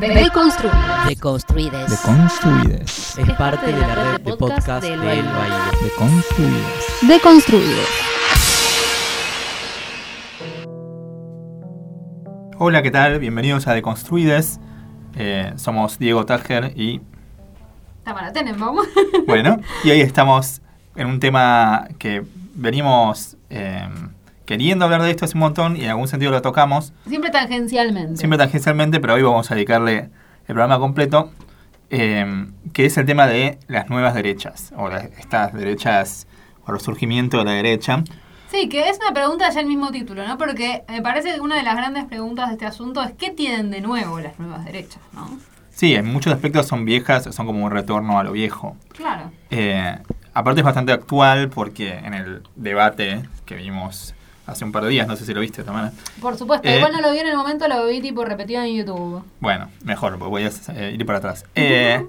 De- Deconstruidos. Deconstruides. Deconstruides. Es parte de la red de podcast del Baile. Deconstruides. Deconstruidos. Hola, ¿qué tal? Bienvenidos a Deconstruides. Eh, somos Diego Tajer y Tamara Tenenbaum. bueno, y hoy estamos en un tema que venimos eh, queriendo hablar de esto hace un montón y en algún sentido lo tocamos, Siempre tangencialmente. siempre tangencialmente, pero hoy vamos a dedicarle el programa completo, eh, que es el tema de las nuevas derechas, o las- estas derechas, o el resurgimiento de la derecha. Sí, que es una pregunta ya el mismo título, ¿no? Porque me parece que una de las grandes preguntas de este asunto es ¿qué tienen de nuevo las nuevas derechas, no? Sí, en muchos aspectos son viejas, son como un retorno a lo viejo. Claro. Eh, aparte es bastante actual porque en el debate que vimos hace un par de días, no sé si lo viste, Tamara. Por supuesto. Eh, Igual no lo vi en el momento, lo vi tipo repetido en YouTube. Bueno, mejor, porque voy a eh, ir para atrás. Eh,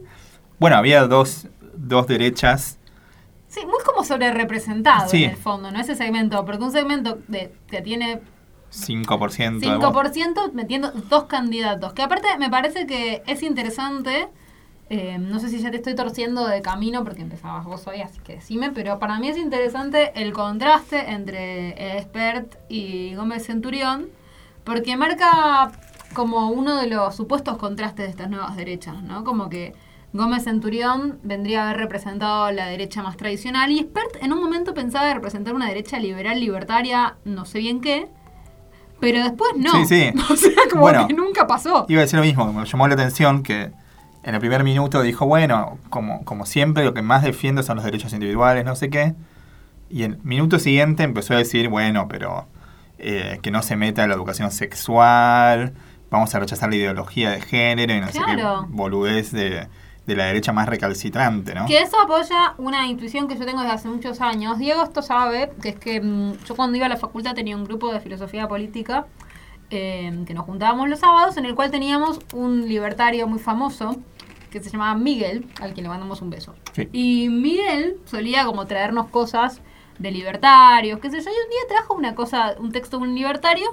bueno, había dos, dos derechas. Sí, muy como sobre representado Sí. en el fondo, ¿no? Ese segmento. Porque un segmento de, que tiene 5% de votos. 5% metiendo dos candidatos. Que aparte me parece que es interesante. Eh, no sé si ya te estoy torciendo de camino porque empezabas vos hoy, así que decime. Pero para mí es interesante el contraste entre Expert y Gómez Centurión. Porque marca como uno de los supuestos contrastes de estas nuevas derechas, ¿no? Como que Gómez Centurión vendría a haber representado la derecha más tradicional y Expert en un momento pensaba de representar una derecha liberal, libertaria, no sé bien qué, pero después no. Sí, sí. O sea, como Bueno. que nunca pasó. Iba a decir lo mismo, me llamó la atención que en el primer minuto dijo, bueno, como, como siempre, lo que más defiendo son los derechos individuales, no sé qué. Y el minuto siguiente empezó a decir, bueno, pero eh, que no se meta la educación sexual, vamos a rechazar la ideología de género y no sé qué boludez de, de la derecha más recalcitrante, ¿no? Que eso apoya una intuición que yo tengo desde hace muchos años. Diego esto sabe, que es que mm, yo cuando iba a la facultad tenía un grupo de filosofía política eh, que nos juntábamos los sábados, en el cual teníamos un libertario muy famoso que se llamaba Miguel, al quien le mandamos un beso. Sí. Y Miguel solía como traernos cosas de libertarios, qué sé yo, y un día trajo una cosa, un texto de un libertario,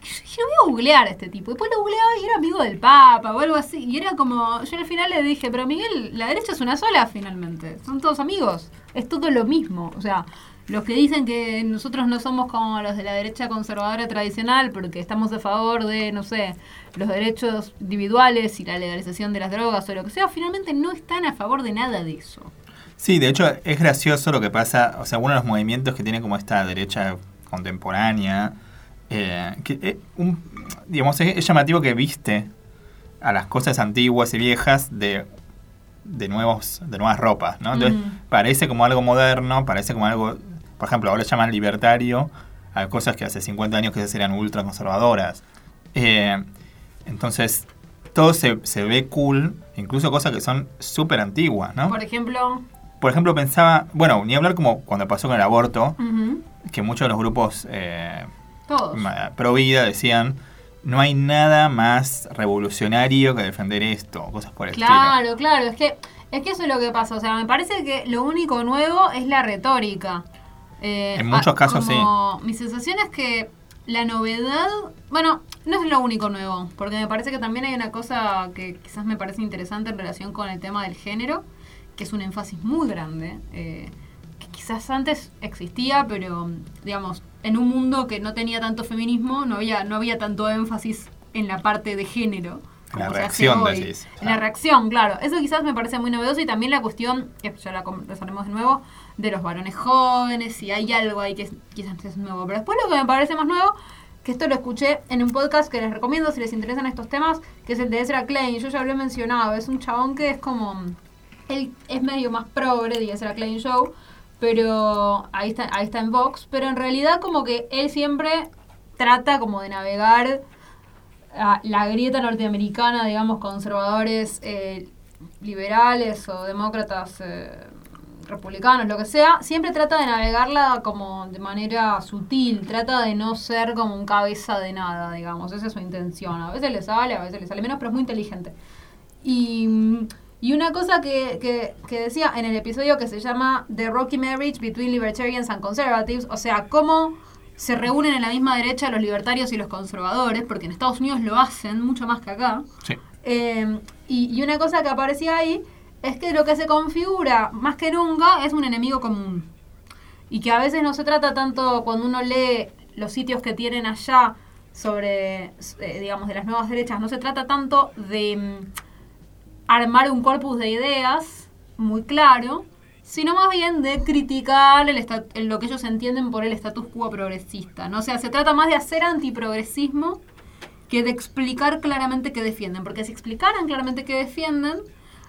que yo dije, voy a googlear a este tipo. Y después lo googleaba y era amigo del Papa o algo así. Y era como, yo al final le dije, pero Miguel, la derecha es una sola finalmente. Son todos amigos. Es todo lo mismo. O sea, los que dicen que nosotros no somos como los de la derecha conservadora tradicional porque estamos a favor de, no sé, los derechos individuales y la legalización de las drogas o lo que sea, finalmente no están a favor de nada de eso. Sí, de hecho es gracioso lo que pasa, o sea, uno de los movimientos que tiene como esta derecha contemporánea, eh, que eh, un- digamos, es, es llamativo que viste a las cosas antiguas y viejas de, de, nuevos, de nuevas ropas, ¿no? Entonces parece como algo moderno, parece como algo, por ejemplo, ahora llaman libertario a cosas que hace 50 años que eran ultra conservadoras. Eh, entonces, todo se, se ve cool, incluso cosas que son súper antiguas, ¿no? Por ejemplo, Por ejemplo, pensaba, bueno, ni hablar como cuando pasó con el aborto, que muchos de los grupos eh, todos. pro vida decían, no hay nada más revolucionario que defender esto, cosas por el estilo. Claro, claro, es que es que eso es lo que pasa, o sea, me parece que lo único nuevo es la retórica. Eh, En muchos casos, como Mi sensación es que la novedad, bueno, no es lo único nuevo, porque me parece que también hay una cosa que quizás me parece interesante en relación con el tema del género, que es un énfasis muy grande, eh, que quizás antes existía, pero digamos, en un mundo que no tenía tanto feminismo, no había, no había tanto énfasis en la parte de género. La como hace reacción, decís. La reacción, claro. Eso quizás me parece muy novedoso y también la cuestión, que ya la conversaremos de nuevo, de los varones jóvenes, si hay algo ahí que quizás es nuevo. Pero después lo que me parece más nuevo, que esto lo escuché en un podcast que les recomiendo si les interesan estos temas, que es el de Ezra Klein. Yo ya lo he mencionado, es un chabón que es como... Él es medio más progre de Ezra Klein Show, pero ahí está, ahí está en Vox, pero en realidad como que él siempre trata como de navegar a la grieta norteamericana, digamos, conservadores eh, liberales o demócratas eh, republicanos, lo que sea, siempre trata de navegarla como de manera sutil, trata de no ser como un cabeza de nada, digamos, esa es su intención. A veces le sale, a veces le sale menos, pero es muy inteligente. Y, y una cosa que, que, que decía en el episodio que se llama The Rocky Marriage Between Libertarians and Conservatives, o sea, cómo se reúnen en la misma derecha los libertarios y los conservadores, porque en Estados Unidos lo hacen mucho más que acá. Sí. Eh, y, y una cosa que aparecía ahí es que lo que se configura más que nunca es un enemigo común. Y que a veces no se trata tanto cuando uno lee los sitios que tienen allá sobre, eh, digamos, de las nuevas derechas, no se trata tanto de mm, armar un corpus de ideas muy claro, sino más bien de criticar el el- lo que ellos entienden por el status quo progresista. ¿no? O sea, se trata más de hacer antiprogresismo que de explicar claramente qué defienden. Porque si explicaran claramente qué defienden,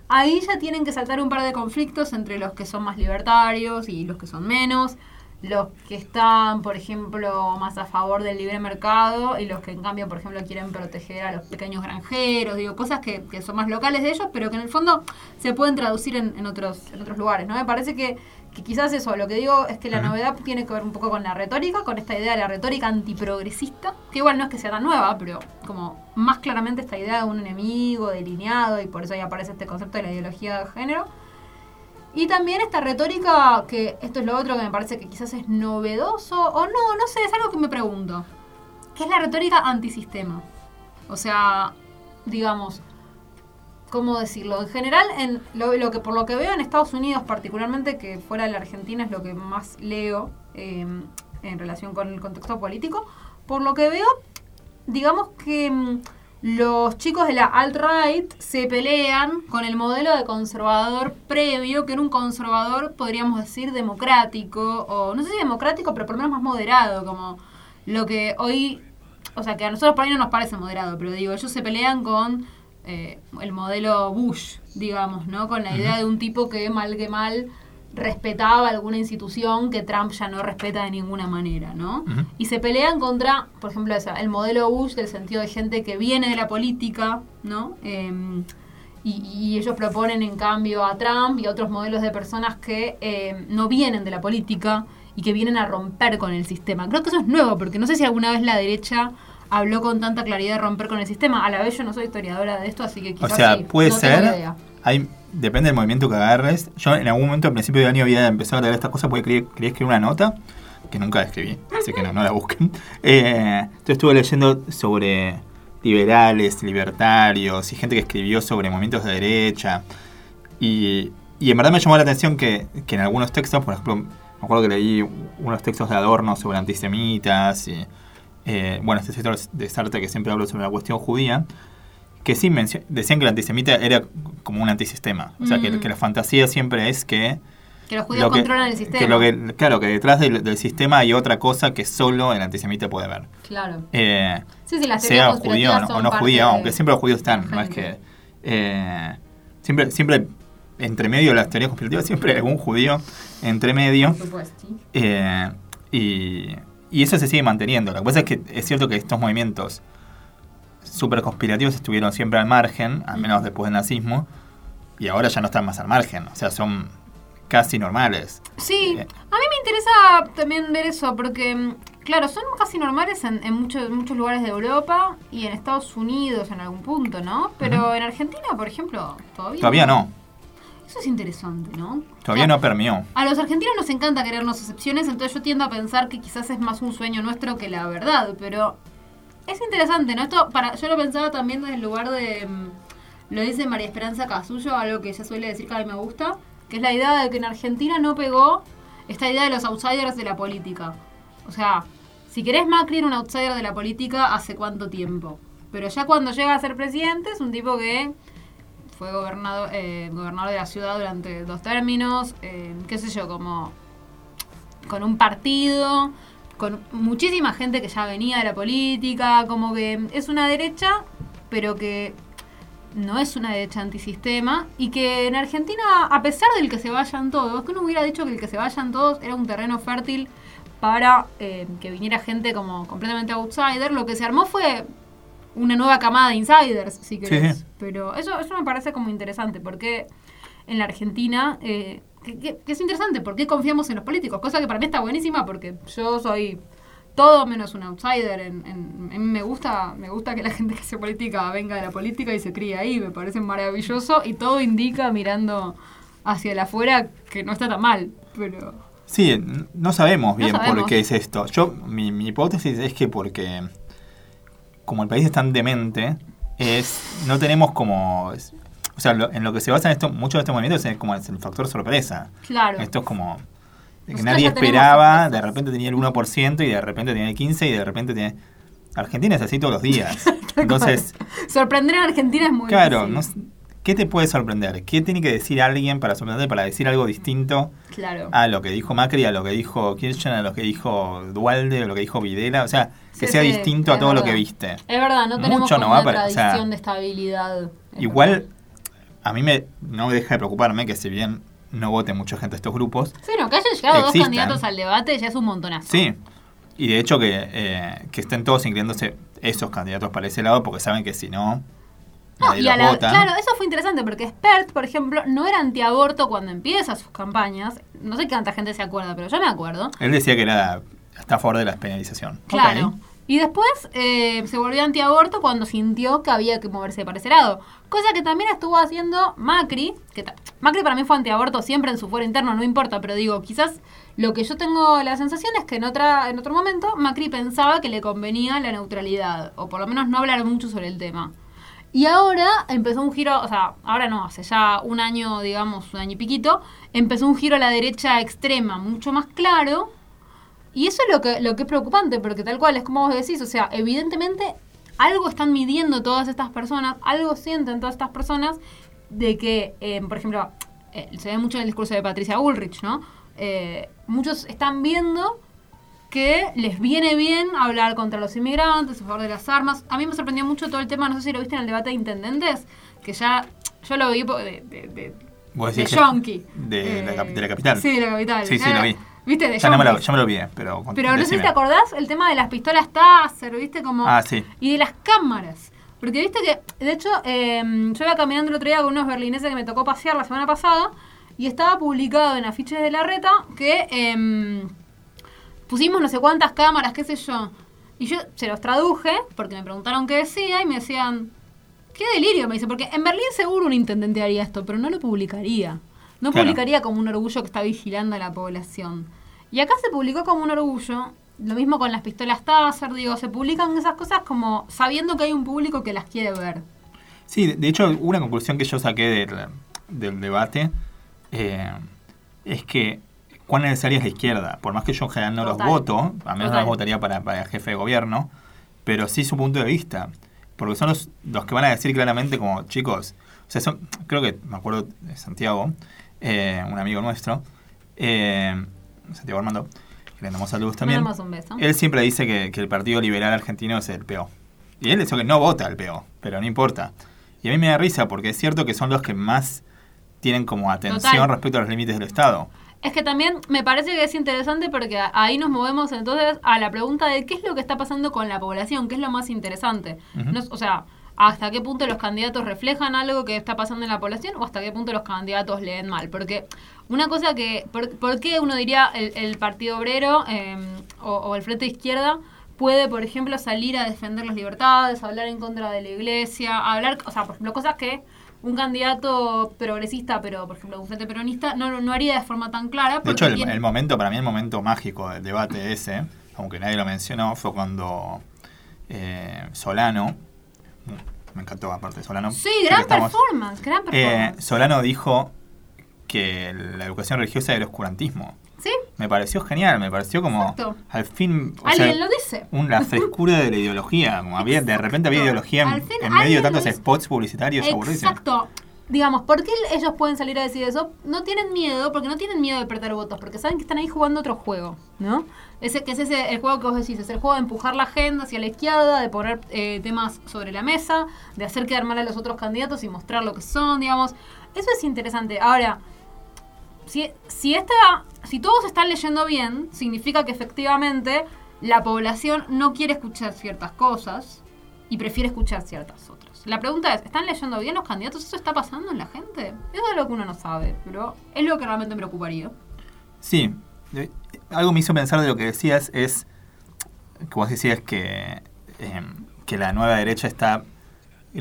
ahí ya tienen que saltar un par de conflictos entre los que son más libertarios y los que son menos, los que están, por ejemplo, más a favor del libre mercado y los que en cambio, por ejemplo, quieren proteger a los pequeños granjeros, digo, cosas que, que son más locales de ellos, pero que en el fondo se pueden traducir en, en otros, en otros lugares, ¿no? Me parece que, que quizás eso, lo que digo es que la novedad tiene que ver un poco con la retórica, con esta idea de la retórica antiprogresista, que igual no es que sea tan nueva, pero como más claramente esta idea de un enemigo delineado y por eso ahí aparece este concepto de la ideología de género. Y también esta retórica, que esto es lo otro que me parece que quizás es novedoso, o no, no sé, es algo que me pregunto. Que es la retórica antisistema. O sea, digamos, ¿cómo decirlo? En general, en lo, que por lo que veo en Estados Unidos, particularmente, que fuera de la Argentina es lo que más leo eh, en relación con el contexto político, por lo que veo, digamos que mm, los chicos de la alt-right se pelean con el modelo de conservador previo, que era un conservador, podríamos decir, democrático, o no sé si democrático, pero por lo menos más moderado, como lo que hoy, o sea, que a nosotros por ahí no nos parece moderado, pero digo, ellos se pelean con eh, el modelo Bush, digamos, ¿no? Con la idea de un tipo que mal que mal respetaba alguna institución que Trump ya no respeta de ninguna manera, ¿no? Y se pelean contra, por ejemplo, esa, el modelo Bush del sentido de gente que viene de la política, ¿no? Eh, y, y ellos proponen en cambio a Trump y a otros modelos de personas que eh, no vienen de la política y que vienen a romper con el sistema. Creo que eso es nuevo, porque no sé si alguna vez la derecha habló con tanta claridad de romper con el sistema. A la vez yo no soy historiadora de esto, así que O quizás sea, sí, puede no tengo ser. idea. Hay, depende del movimiento que agarres. Yo en algún momento, al principio del año, había empezado a leer estas cosas porque quería, quería escribir una nota que nunca escribí, así que no, no la busquen. Eh, entonces estuve leyendo sobre liberales, libertarios y gente que escribió sobre movimientos de derecha. Y, y en verdad me llamó la atención que, que en algunos textos, por ejemplo, me acuerdo que leí unos textos de Adorno sobre antisemitas y, eh, bueno, este sector de Sartre que siempre hablo sobre la cuestión judía, que sí decían que el antisemita era como un antisistema. O sea, que, Mm. que la fantasía siempre es que... Que los judíos lo que- controlan el sistema. que lo que- claro, que detrás del, del sistema hay otra cosa que solo el antisemita puede ver. Claro. Eh, Sí, sí, las teorías sea judío o no, son o no judío, aunque siempre los judíos están, no es que... eh, siempre, siempre, entre medio de las teorías conspirativas, siempre hay algún judío entre medio. Por supuesto. Eh, y, y eso se sigue manteniendo. Lo que pasa es que es cierto que estos movimientos super conspirativos estuvieron siempre al margen, al menos después del nazismo, y ahora ya no están más al margen. O sea, son casi normales. Sí, Eh, a mí me interesa también ver eso, porque, mm, claro, son casi normales en, en muchos, muchos lugares de Europa y en Estados Unidos en algún punto, ¿no? Pero en Argentina, por ejemplo, todavía Todavía no, Eso es interesante, ¿no? todavía O sea, no permeó. A los argentinos nos encanta querernos excepciones, entonces yo tiendo a pensar que quizás es más un sueño nuestro que la verdad, pero es interesante, ¿no? Esto para yo lo pensaba también desde el lugar de mm, lo dice María Esperanza Casullo, algo que ella suele decir que a mí me gusta, que es la idea de que en Argentina no pegó esta idea de los outsiders de la política. O sea, si querés Macri era un outsider de la política hace cuánto tiempo. Pero ya cuando llega a ser presidente es un tipo que fue gobernador, eh, gobernador de la ciudad durante dos términos, eh, qué sé yo, como con un partido, con muchísima gente que ya venía de la política, como que es una derecha, pero que no es una derecha antisistema, y que en Argentina, a pesar del que se vayan todos, que uno hubiera dicho que el que se vayan todos era un terreno fértil para eh, que viniera gente como completamente outsider, lo que se armó fue una nueva camada de insiders, si querés. sí. Pero eso, eso me parece como interesante, porque en la Argentina, eh, que, que- que es interesante, ¿por qué confiamos en los políticos? Cosa que para mí está buenísima porque yo soy todo menos un outsider. En, en- me gusta, me gusta que la gente que hace política venga de la política y se críe ahí, me parece maravilloso y todo indica mirando hacia el afuera que no está tan mal, pero... Sí, no sabemos bien por sabemos. qué es esto. Yo, mi, mi hipótesis es que porque como el país es tan demente, es, no tenemos como, es- o sea, lo- en lo que se basa en esto, muchos de estos movimientos es como es el factor sorpresa. Claro. Esto es como que Nosotros nadie esperaba, de repente tenía el 1% y de repente tenía el 15% y de repente tiene... Argentina es así todos los días. Entonces, Sorprender a Argentina es muy claro, difícil. no ¿qué te puede sorprender? ¿Qué tiene que decir alguien para sorprender, para decir algo distinto Claro. a lo que dijo Macri, a lo que dijo Kirchner, a lo que dijo Dualde, a lo que dijo Videla? O sea, que Sí, sea sí, distinto a todo lo que viste. Es verdad, no tenemos Mucho como no va una para- o sea, tradición de estabilidad. Es Igual, verdad. a mí me no deja de preocuparme que si bien no vote mucha gente a estos grupos, Sí, no, que hayan llegado dos candidatos al debate ya es un montonazo. sí. Y de hecho que, eh, que estén todos incluyéndose esos candidatos para ese lado porque saben que si no, No, y a la- claro, eso fue interesante porque Spert, por ejemplo, no era antiaborto cuando empieza sus campañas. No sé cuánta gente se acuerda, pero yo me acuerdo. Él decía que era está a favor de la penalización. Claro. Y después eh, se volvió antiaborto cuando sintió que había que moverse para ese lado. Cosa que también estuvo haciendo Macri. Que Macri para mí fue antiaborto siempre en su fuero interno, no importa, pero digo, quizás lo que yo tengo la sensación es que en, otra, en otro momento Macri pensaba que le convenía la neutralidad, o por lo menos no hablar mucho sobre el tema. Y ahora empezó un giro, o sea, ahora no, hace ya un año, digamos, un año y piquito, empezó un giro a la derecha extrema, mucho más claro, y eso es lo que, lo que es preocupante, porque tal cual es como vos decís, o sea, evidentemente algo están midiendo todas estas personas, algo sienten todas estas personas de que, eh, por ejemplo, eh, se ve mucho en el discurso de Patricia Bullrich, ¿no? Eh, muchos están viendo que les viene bien hablar contra los inmigrantes, a favor de las armas. A mí me sorprendió mucho todo el tema, no sé si lo viste en el debate de intendentes, que ya yo lo vi de, de, de, Vos de decís yonki. de, la, Eh, de la capital. Sí, de la capital. Sí, sí, Eh, lo vi. ¿Viste? De Ya, no me lo, yonkis. ya me lo olvidé, pero... Pero no sé si te acordás el tema de las pistolas Taser, ¿viste? Como, Ah, sí. Y de las cámaras. Porque viste que, de hecho, eh, yo iba caminando el otro día con unos berlineses que me tocó pasear la semana pasada y estaba publicado en afiches de la reta que em, pusimos no sé cuántas cámaras, qué sé yo. Y yo se los traduje porque me preguntaron qué decía y me decían, qué delirio, me dice, porque en Berlín seguro un intendente haría esto, pero no lo publicaría. No Claro. publicaría como un orgullo que está vigilando a la población. Y acá se publicó como un orgullo, lo mismo con las pistolas Taser, digo, se publican esas cosas como sabiendo que hay un público que las quiere ver. Sí, de- de hecho, una conclusión que yo saqué del, del debate eh, es que cuán necesaria es la izquierda. Por más que yo en general no Total. los voto, a menos no los votaría para, para el jefe de gobierno, pero sí su punto de vista. Porque son los, los que van a decir claramente como, chicos, o sea, son, creo que me acuerdo de Santiago, eh, un amigo nuestro, eh, Santiago Armando, que le damos saludos también. Mandamos un beso. Él siempre dice que, que el Partido Liberal Argentino es el PO. Y él dice que no vota al PO, pero no importa. Y a mí me da risa porque es cierto que son los que más tienen como atención Total. respecto a los límites del Estado. Es que también me parece que es interesante porque ahí nos movemos entonces a la pregunta de qué es lo que está pasando con la población, qué es lo más interesante. No es- o sea, hasta qué punto los candidatos reflejan algo que está pasando en la población o hasta qué punto los candidatos leen mal. Porque una cosa que, ¿por, por qué uno diría el, el Partido Obrero eh, o, o el Frente Izquierda puede, por ejemplo, salir a defender las libertades, hablar en contra de la iglesia, hablar, o sea, por ejemplo, cosas que un candidato progresista, pero por ejemplo un frente peronista, no, no haría de forma tan clara. De hecho, el, tiene- el momento, para mí el momento mágico del debate ese, aunque nadie lo mencionó, fue cuando eh, Solano, me encantó aparte Solano. Sí, gran estamos- performance, gran eh, performance. Solano dijo que la educación religiosa era oscurantismo. ¿Sí? Me pareció genial, me pareció como Exacto. al fin, o Alguien sea, lo dice. un- la frescura de la ideología, como había, de repente había ideología en, Al fin en medio de tantos spots publicitarios. Exacto. Digamos, ¿por qué ellos pueden salir a decir eso? No tienen miedo, porque no tienen miedo de perder votos, porque saben que están ahí jugando otro juego, ¿no? Ese que es ese el juego que vos decís, es el juego de empujar la agenda hacia la izquierda, de poner eh, temas sobre la mesa, de hacer quedar mal a los otros candidatos y mostrar lo que son, digamos. Eso es interesante. Ahora, si, si, si todos están leyendo bien, significa que efectivamente la población no quiere escuchar ciertas cosas y prefiere escuchar ciertas otras. La pregunta es, ¿están leyendo bien los candidatos? ¿Eso está pasando en la gente? Eso es lo que uno no sabe, pero es lo que realmente me preocuparía. Sí, eh, algo me hizo pensar de lo que decías es que vos decías que, eh, que la nueva derecha está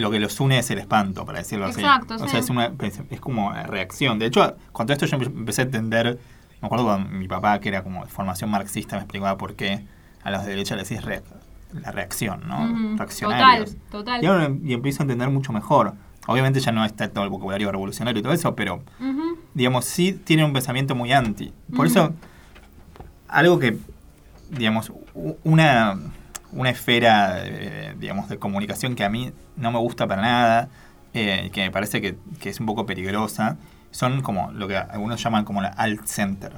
lo que los une es el espanto, para decirlo así. Exacto, O sí. sea, es, una, es como reacción. De hecho, con todo esto yo empe- empecé a entender, me acuerdo cuando mi papá, que era como de formación marxista, me explicaba por qué a los de derecha les decís re- la reacción, ¿no? Reaccionarios. Total, total. Y ahora y empiezo a entender mucho mejor. Obviamente ya no está todo el vocabulario revolucionario y todo eso, pero digamos, sí tiene un pensamiento muy anti. Por eso, algo que, digamos, una, una esfera, eh, digamos, de comunicación que a mí no me gusta para nada, eh, que me parece que, que es un poco peligrosa, son como lo que algunos llaman como la alt-center,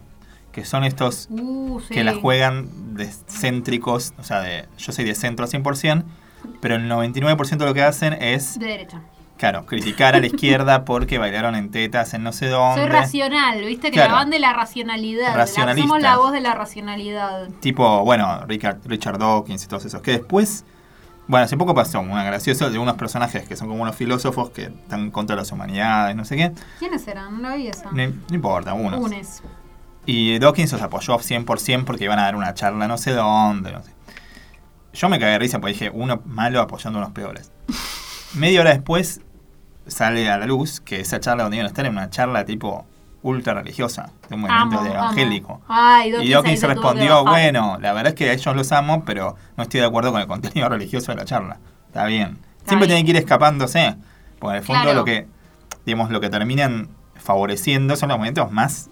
que son estos Uh, sí. que la juegan de céntricos, o sea, de, yo soy de centro 100%, pero el 99% de lo que hacen es, De derecha. Claro, criticar a la izquierda porque bailaron en tetas en no sé dónde. Soy racional, viste que Claro. la van de la racionalidad. somos la voz de la racionalidad. tipo, bueno, Richard, Richard Dawkins y todos esos, que después, bueno, hace poco pasó una graciosa de unos personajes que son como unos filósofos que están contra las humanidades, no sé qué, ¿Quiénes eran? No vi esa. no, no importa, unos. Unes. Y Dawkins los apoyó 100% porque iban a dar una charla no sé dónde, no sé. Yo me cagué de risa porque dije, uno malo apoyando a unos peores. Media hora después sale a la luz que esa charla donde iban a estar era una charla tipo ultra religiosa, de un movimiento Amo, de amo. evangélico. Ay, Y Dawkins, respondió, bueno, la verdad es que a ellos los amo, pero no estoy de acuerdo con el contenido religioso de la charla. Está bien. Está Siempre bien. tienen que ir escapándose, porque en el fondo Claro. lo que, digamos, lo que terminan favoreciendo son los momentos más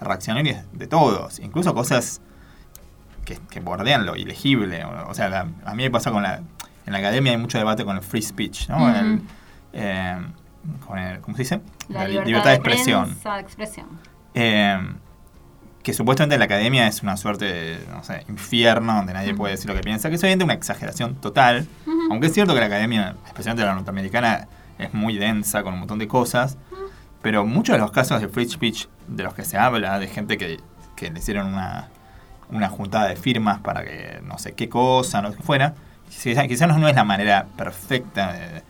reaccionarios de todos, incluso cosas que, que bordean lo ilegible. O, sea, la- a mí me pasa con la... En la academia hay mucho debate con el free speech, ¿no? El, eh, ¿Cómo se dice? La, li- libertad, de expresión. prensa, de expresión. Eh, que supuestamente la academia es una suerte de, no sé, infierno donde nadie puede decir lo que piensa, que es obviamente una exageración total. Aunque es cierto que la academia, especialmente la norteamericana, es muy densa con un montón de cosas. Pero muchos de los casos de free speech de los que se habla, de gente que, que le hicieron una, una juntada de firmas para que no sé qué cosa, no sé qué fuera, quizás quizás no, no es la manera perfecta de,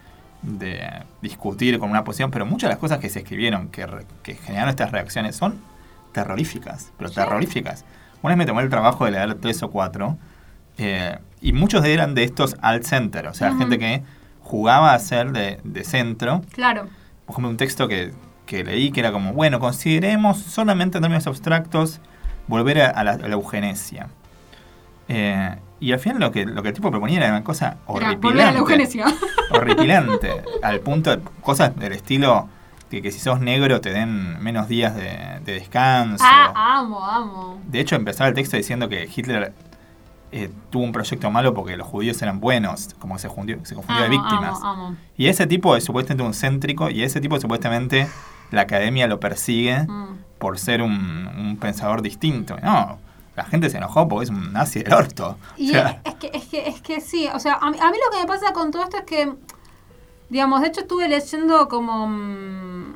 de discutir con una posición, pero muchas de las cosas que se escribieron que, re- que generaron estas reacciones son terroríficas, pero terroríficas. Una vez me tomé el trabajo de leer tres o cuatro, eh, y muchos eran de estos alt center, o sea, gente que jugaba a ser de, de centro. Claro. Por ejemplo, un texto que, que leí que era como, bueno, consideremos solamente en términos abstractos volver a, a la, a la eugenesia. Eh, y al final lo que, lo que el tipo proponía era una cosa horripilante. horripilante. al punto de cosas del estilo que, que si sos negro te den menos días de, de descanso. ah, amo, amo. De hecho, empezaba el texto diciendo que Hitler eh, tuvo un proyecto malo porque los judíos eran buenos, como que se, jundió- se confundió de víctimas. amo, amo. Y ese tipo es supuestamente un céntrico y ese tipo supuestamente la academia lo persigue Mm. por ser un, un pensador distinto. No, la gente se enojó porque es un nazi del orto. Y O sea, es, que, es, que, es que sí, o sea, a mí, a mí lo que me pasa con todo esto es que, digamos, de hecho estuve leyendo como... mm,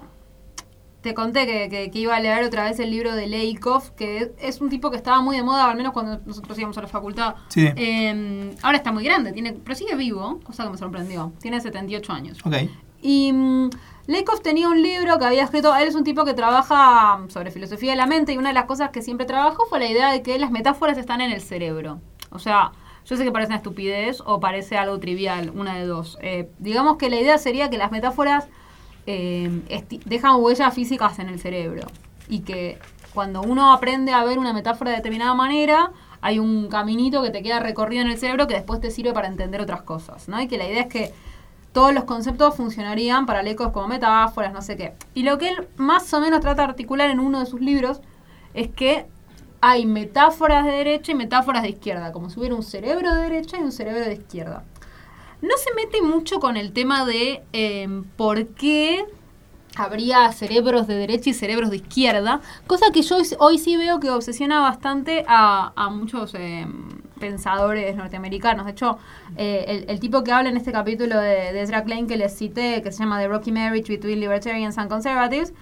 te conté que, que- que iba a leer otra vez el libro de Leikov, que es un tipo que estaba muy de moda, al menos cuando nosotros íbamos a la facultad. Sí. Eh, ahora está muy grande, tiene, pero sigue vivo, cosa que me sorprendió. Tiene 78 años. ok. Y mm, Leikov tenía un libro que había escrito, él es un tipo que trabaja mm, sobre filosofía de la mente y una de las cosas que siempre trabajó fue la idea de que las metáforas están en el cerebro. O sea, yo sé que parece una estupidez o parece algo trivial, una de dos. Eh, digamos que la idea sería que las metáforas eh, dejan huellas físicas en el cerebro y que cuando uno aprende a ver una metáfora de determinada manera, hay un caminito que te queda recorrido en el cerebro que después te sirve para entender otras cosas, ¿no? Y que la idea es que todos los conceptos funcionarían para Lecos como metáforas, no sé qué. Y lo que él más o menos trata de articular en uno de sus libros es que hay metáforas de derecha y metáforas de izquierda, como si hubiera un cerebro de derecha y un cerebro de izquierda. No se mete mucho con el tema de eh, por qué habría cerebros de derecha y cerebros de izquierda, cosa que yo hoy, sí veo que obsesiona bastante a, muchos eh, pensadores norteamericanos. De hecho, eh, el, tipo que habla en este capítulo de, de Ezra Klein que les cité, que se llama The Rocky Marriage Between Libertarians and Conservatives,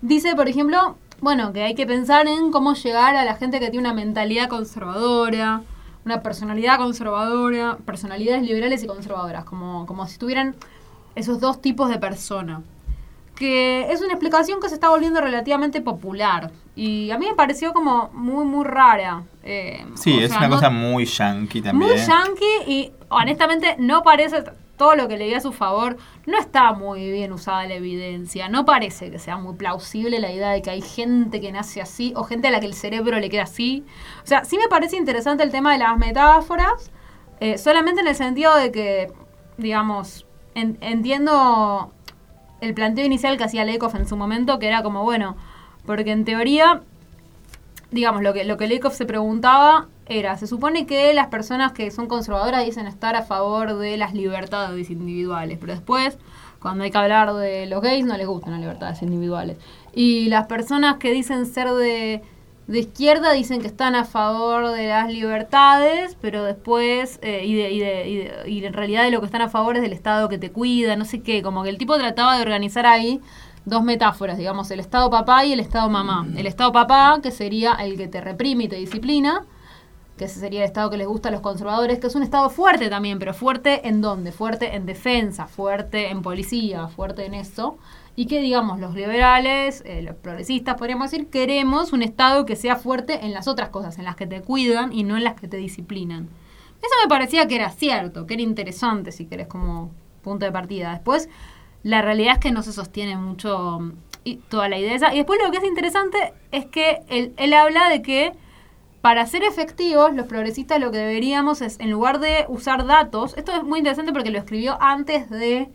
dice, por ejemplo, bueno, que hay que pensar en cómo llegar a la gente que tiene una mentalidad conservadora, una personalidad conservadora, personalidades liberales y conservadoras, como, como si tuvieran esos dos tipos de persona que es una explicación que se está volviendo relativamente popular. Y a mí me pareció como muy, muy rara. Eh, Sí, es sea, una no- cosa muy yankee también. muy yankee y honestamente no parece, todo lo que leí a su favor, no está muy bien usada la evidencia. No parece que sea muy plausible la idea de que hay gente que nace así o gente a la que el cerebro le queda así. O sea, sí me parece interesante el tema de las metáforas, Eh, solamente en el sentido de que, digamos, en- entiendo el planteo inicial que hacía Leikov en su momento, que era como, bueno, porque en teoría, digamos, lo que, lo que Leikov se preguntaba era, se supone que las personas que son conservadoras dicen estar a favor de las libertades individuales, pero después, cuando hay que hablar de los gays, no les gustan las libertades individuales. Y las personas que dicen ser de, de izquierda dicen que están a favor de las libertades, pero después, eh, y, de, y, de, y, de- y en realidad de lo que están a favor es del Estado que te cuida, no sé qué, como que el tipo trataba de organizar ahí dos metáforas, digamos, el Estado papá y el Estado mamá. El Estado papá, que sería el que te reprime y te disciplina, que ese sería el Estado que les gusta a los conservadores, que es un Estado fuerte también, pero fuerte en dónde? Fuerte en defensa, fuerte en policía, fuerte en eso. Y que, digamos, los liberales, eh, los progresistas, podríamos decir, queremos un Estado que sea fuerte en las otras cosas, en las que te cuidan y no en las que te disciplinan. Eso me parecía que era cierto, que era interesante, si querés, como punto de partida. Después, la realidad es que no se sostiene mucho mm, y toda la idea esa. Y después lo que es interesante es que él, él habla de que para ser efectivos, los progresistas lo que deberíamos es, en lugar de usar datos, esto es muy interesante porque lo escribió antes de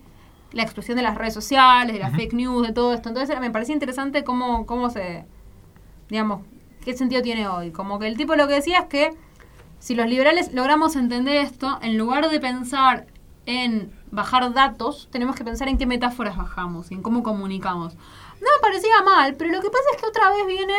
la explosión de las redes sociales, de las fake news, de todo esto. Entonces me parecía interesante cómo, cómo se, digamos, qué sentido tiene hoy. Como que el tipo lo que decía es que si los liberales logramos entender esto, en lugar de pensar en bajar datos, tenemos que pensar en qué metáforas bajamos y en cómo comunicamos. No me parecía mal, pero lo que pasa es que otra vez viene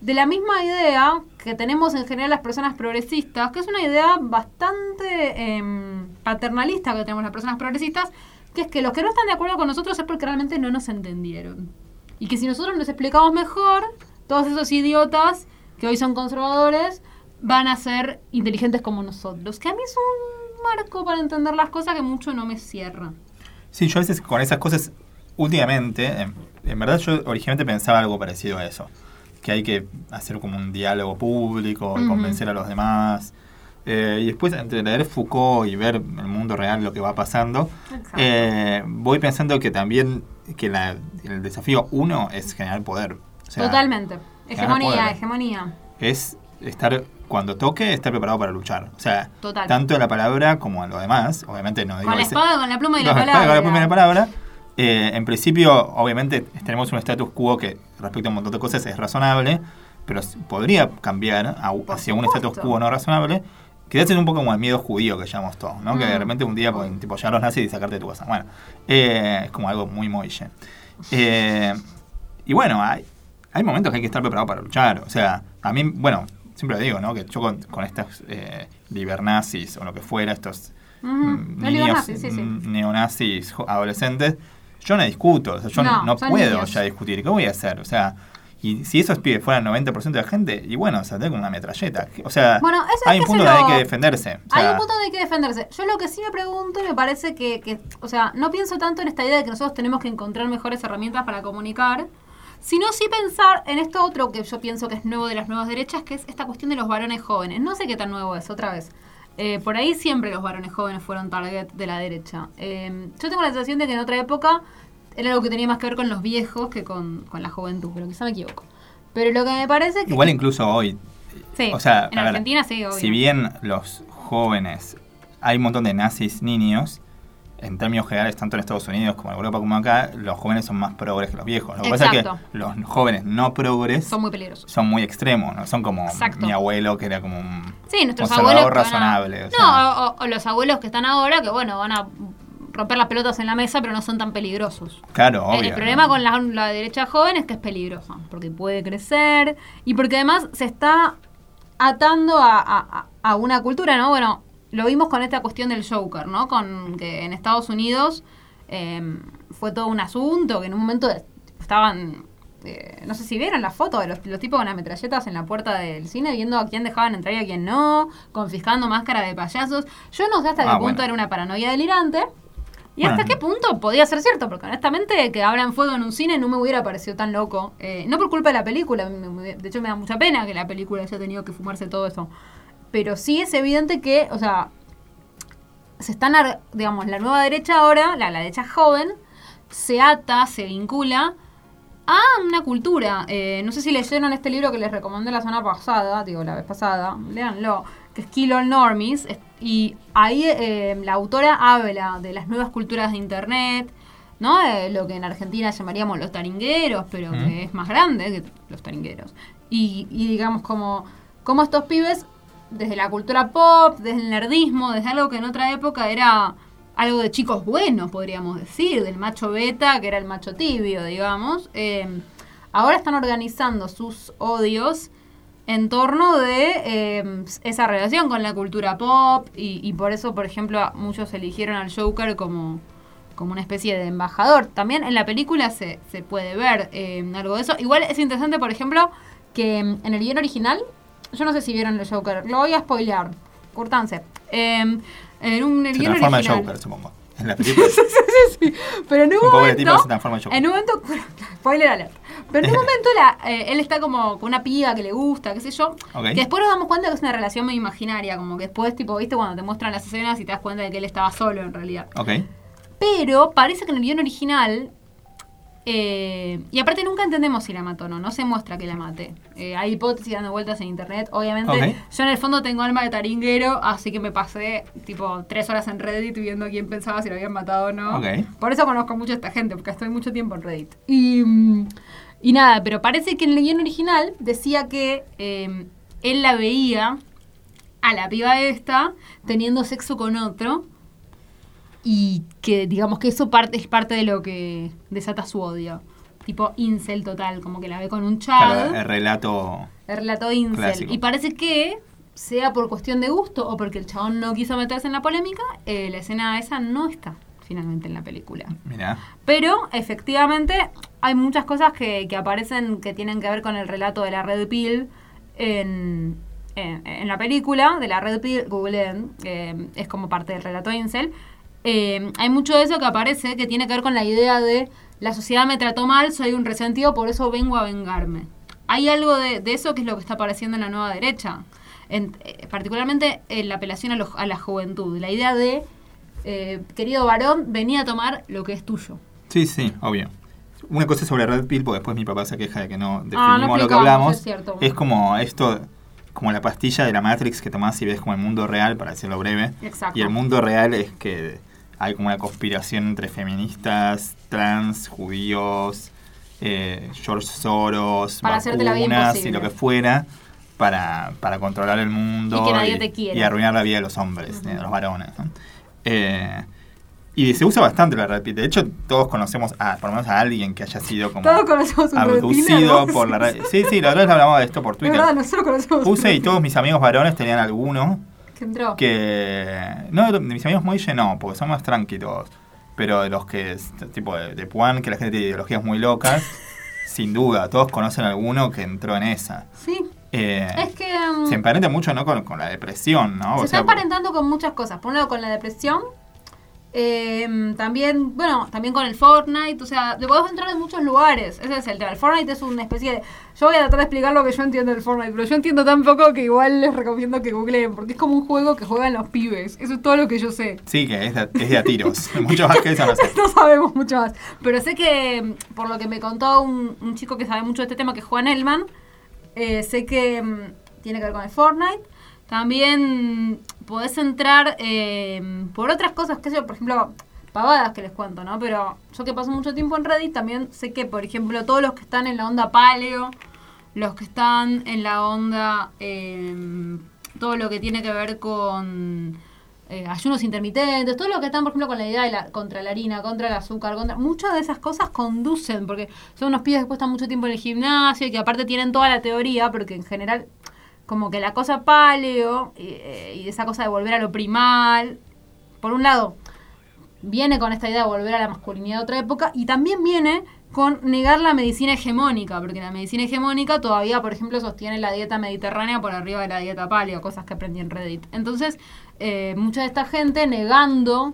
de la misma idea que tenemos en general las personas progresistas, que es una idea bastante em, paternalista que tenemos las personas progresistas, que es que los que no están de acuerdo con nosotros es porque realmente no nos entendieron. Y que si nosotros nos explicamos mejor, todos esos idiotas que hoy son conservadores van a ser inteligentes como nosotros. Que a mí es un marco para entender las cosas que mucho no me cierra. Sí, yo a veces con esas cosas, últimamente, en, en verdad yo originalmente pensaba algo parecido a eso. Que hay que hacer como un diálogo público, y Ujú. convencer a los demás. Eh, y después, entre leer Foucault y ver el mundo real lo que va pasando, eh, voy pensando que también que la- el desafío uno es generar poder. O sea, Totalmente. Hegemonía, poder. hegemonía. Es estar, cuando toque, estar preparado para luchar. O sea, Total. tanto en la palabra como en lo demás. Obviamente no digo Con la ese- espada, con la pluma y la la palabra. espada, con la primera palabra. Eh, en principio, obviamente, tenemos un status quo que respecto a un montón de cosas es razonable, pero podría cambiar a- hacia un status quo no razonable, que es un poco como el miedo judío que llamamos todos, ¿no? Que de Mm. repente un día pueden tipo, llegar los nazis y sacarte de tu casa. Bueno, eh, es como algo muy moille. Eh, y bueno, hay, hay momentos que hay que estar preparado para luchar. O sea, a mí, bueno, siempre lo digo, ¿no? Que yo con, con estas eh, libernazis o lo que fuera, estos mm, Los niños libernazis, sí, sí. mm, neonazis adolescentes, yo no discuto, o sea, yo No, puedo niños. ya discutir. ¿Qué voy a hacer? O sea, y si esos pibes fueran 90% de la gente, y bueno, saldré con una metralleta. O sea, Bueno, eso es hay un punto donde lo- hay que defenderse. O Hay sea, un punto donde hay que defenderse. Yo lo que sí me pregunto y me parece que, que, o sea, no pienso tanto en esta idea de que nosotros tenemos que encontrar mejores herramientas para comunicar, sino sí pensar en esto otro que yo pienso que es nuevo de las nuevas derechas, que es esta cuestión de los varones jóvenes. No sé qué tan nuevo es, otra vez. Eh, por ahí siempre los varones jóvenes fueron target de la derecha. Eh, yo tengo la sensación de que en otra época era algo que tenía más que ver con los viejos que con, con la juventud, pero quizá me equivoco. Pero lo que me parece que... igual incluso hoy. Sí, o sea, en ver, Argentina sí, obvio. Si bien los jóvenes, hay un montón de nazis niños, en términos generales, tanto en Estados Unidos como en Europa como acá, los jóvenes son más progres que los viejos. Lo que pasa es que los jóvenes no progres Son muy peligrosos. son muy extremos, ¿no? Son como Exacto. mi abuelo, que era como un Sí, nuestros abuelos. a- razonable. o no, o, o los abuelos que están ahora, que bueno, van a romper las pelotas en la mesa, pero no son tan peligrosos. Claro, obvio. el problema ¿no? con la, la derecha joven es que es peligrosa, porque puede crecer y porque además se está atando a, a- a- a una cultura, ¿no? Bueno, lo vimos con esta cuestión del Joker, ¿no? Con que en Estados Unidos eh, fue todo un asunto, que en un momento estaban, eh, no sé si vieron la foto de los, los tipos con las metralletas en la puerta del cine, viendo a quién dejaban entrar y a quién no, confiscando máscara de payasos. Yo no sé hasta qué Ah, punto era una paranoia delirante. ¿Y Bueno, hasta qué punto podía ser cierto? Porque honestamente que abran fuego en un cine no me hubiera parecido tan loco. Eh, no por culpa de la película, de hecho me da mucha pena que la película haya tenido que fumarse todo eso. Pero sí es evidente que, o sea, se están, digamos, la nueva derecha ahora, la, la derecha joven, se ata, se vincula a una cultura. Eh, no sé si leyeron este libro que les recomendé la semana pasada, digo, la vez pasada, léanlo, que es Kill All Normies, es- y ahí eh, la autora habla de las nuevas culturas de Internet, ¿no? Eh, lo que en Argentina llamaríamos los taringueros, pero Mm. que es más grande que los taringueros. Y, y digamos como, como estos pibes, desde la cultura pop, desde el nerdismo, desde algo que en otra época era algo de chicos buenos, podríamos decir, del macho beta, que era el macho tibio, digamos. eh, ahora están organizando sus odios en torno de eh, esa relación con la cultura pop y, por eso, por ejemplo, muchos eligieron al Joker como, como una especie de embajador. También en la película se, se puede ver eh, algo de eso. Igual es interesante, por ejemplo, que en el guion original, yo no sé si vieron el Joker, lo voy a spoilear, curtanse. Eh, en un Se guion transforma en original. Joker, supongo. En la película. Pero en un, Un pobre momento, tipo se transforma en Joker. en un momento, spoiler alert. Pero en un momento la, eh, él está como con una piba que le gusta, qué sé yo. Que después nos damos cuenta que es una relación muy imaginaria, como que después, tipo, viste, cuando te muestran las escenas y te das cuenta de que él estaba solo en realidad. Ok. Pero parece que en el guion original. Eh, y aparte nunca entendemos si la mató o no, no se muestra que la mate. Eh, hay hipótesis dando vueltas en internet. Obviamente, yo en el fondo tengo alma de taringuero, así que me pasé tipo tres horas en Reddit viendo quién pensaba si lo habían matado o no. Por eso conozco mucho a esta gente, porque estoy mucho tiempo en Reddit. Y, mm, y nada, pero parece que en el guion original decía que eh, él la veía a la piba esta teniendo sexo con otro y que digamos que eso parte, es parte de lo que desata su odio. Tipo incel total, como que la ve con un chad. el relato. El relato incel. Clásico. Y parece que, sea por cuestión de gusto o porque el chabón no quiso meterse en la polémica, eh, la escena esa no está finalmente en la película. Mira. Pero efectivamente hay muchas cosas que, que aparecen que tienen que ver con el relato de la Red Pill en, en, en la película de la Red Pill, googleen, eh, es como parte del relato Incel. Eh, hay mucho de eso que aparece que tiene que ver con la idea de la sociedad me trató mal, soy un resentido, por eso vengo a vengarme. Hay algo de, de eso que es lo que está apareciendo en la nueva derecha, En- eh, particularmente en la apelación a, la juventud, la idea de, eh, querido varón, venía a tomar lo que es tuyo. Sí, sí, obvio. Una cosa sobre Red Pill, porque después mi papá se queja de que no Ah, no definimos lo que hablamos. es cierto. Es como esto, como la pastilla de la Matrix que tomás y ves como el mundo real, para decirlo breve. Exacto. Y el mundo real es que hay como una conspiración entre feministas, trans, judíos, eh, George Soros, Para vacunas y lo que fuera, para, para controlar el mundo Y que nadie te quiera. y arruinar la vida de los hombres, de los varones. ¿no? Eh, y se usa bastante la red. De hecho, todos conocemos a, por lo menos a alguien que haya sido como abducido por la red. Sí, sí, la otra vez hablamos de esto por Twitter. verdad, nosotros conocemos un Puse y todos mis amigos varones tenían alguno que entró. que... No, de mis amigos Moille no, porque son más tranquilos. Pero de los que, tipo de, de Puan, que la gente tiene ideologías muy locas, sin duda, todos conocen alguno que entró en esa. Sí, Eh, es que... um, se emparenta mucho ¿no? con, con la depresión, ¿no? se O está sea, emparentando con muchas cosas. Por un lado con la depresión, eh, también, bueno, también con el Fortnite, o sea, le podemos entrar en muchos lugares. Ese es el tema. El Fortnite es una especie de. Yo voy a tratar de explicar lo que yo entiendo del Fortnite, pero yo entiendo tan poco que igual les recomiendo que googleen, porque es como un juego que juegan los pibes. Eso es todo lo que yo sé. Sí, que es de, es de a tiros. Mucho más que eso no sé. no sabemos mucho más. Pero sé que, por lo que me contó un, un chico que sabe mucho de este tema, que es Juan Elman, eh, sé que mm, tiene que ver con el Fortnite. También podés entrar eh, por otras cosas, que yo, por ejemplo, pavadas que les cuento, ¿no? Pero yo que paso mucho tiempo en Reddit, también sé que, por ejemplo, todos los que están en la onda paleo, los que están en la onda, eh, todo lo que tiene que ver con eh, ayunos intermitentes, todo lo que están, por ejemplo, con la idea de la, contra la harina, contra el azúcar, contra muchas de esas cosas conducen, porque son unos pibes que están mucho tiempo en el gimnasio y que aparte tienen toda la teoría, porque en general, como que la cosa paleo y, eh, y esa cosa de volver a lo primal, por un lado, viene con esta idea de volver a la masculinidad de otra época y también viene con negar la medicina hegemónica, porque la medicina hegemónica todavía, por ejemplo, sostiene la dieta mediterránea por arriba de la dieta paleo, cosas que aprendí en Reddit. Entonces, eh, mucha de esta gente negando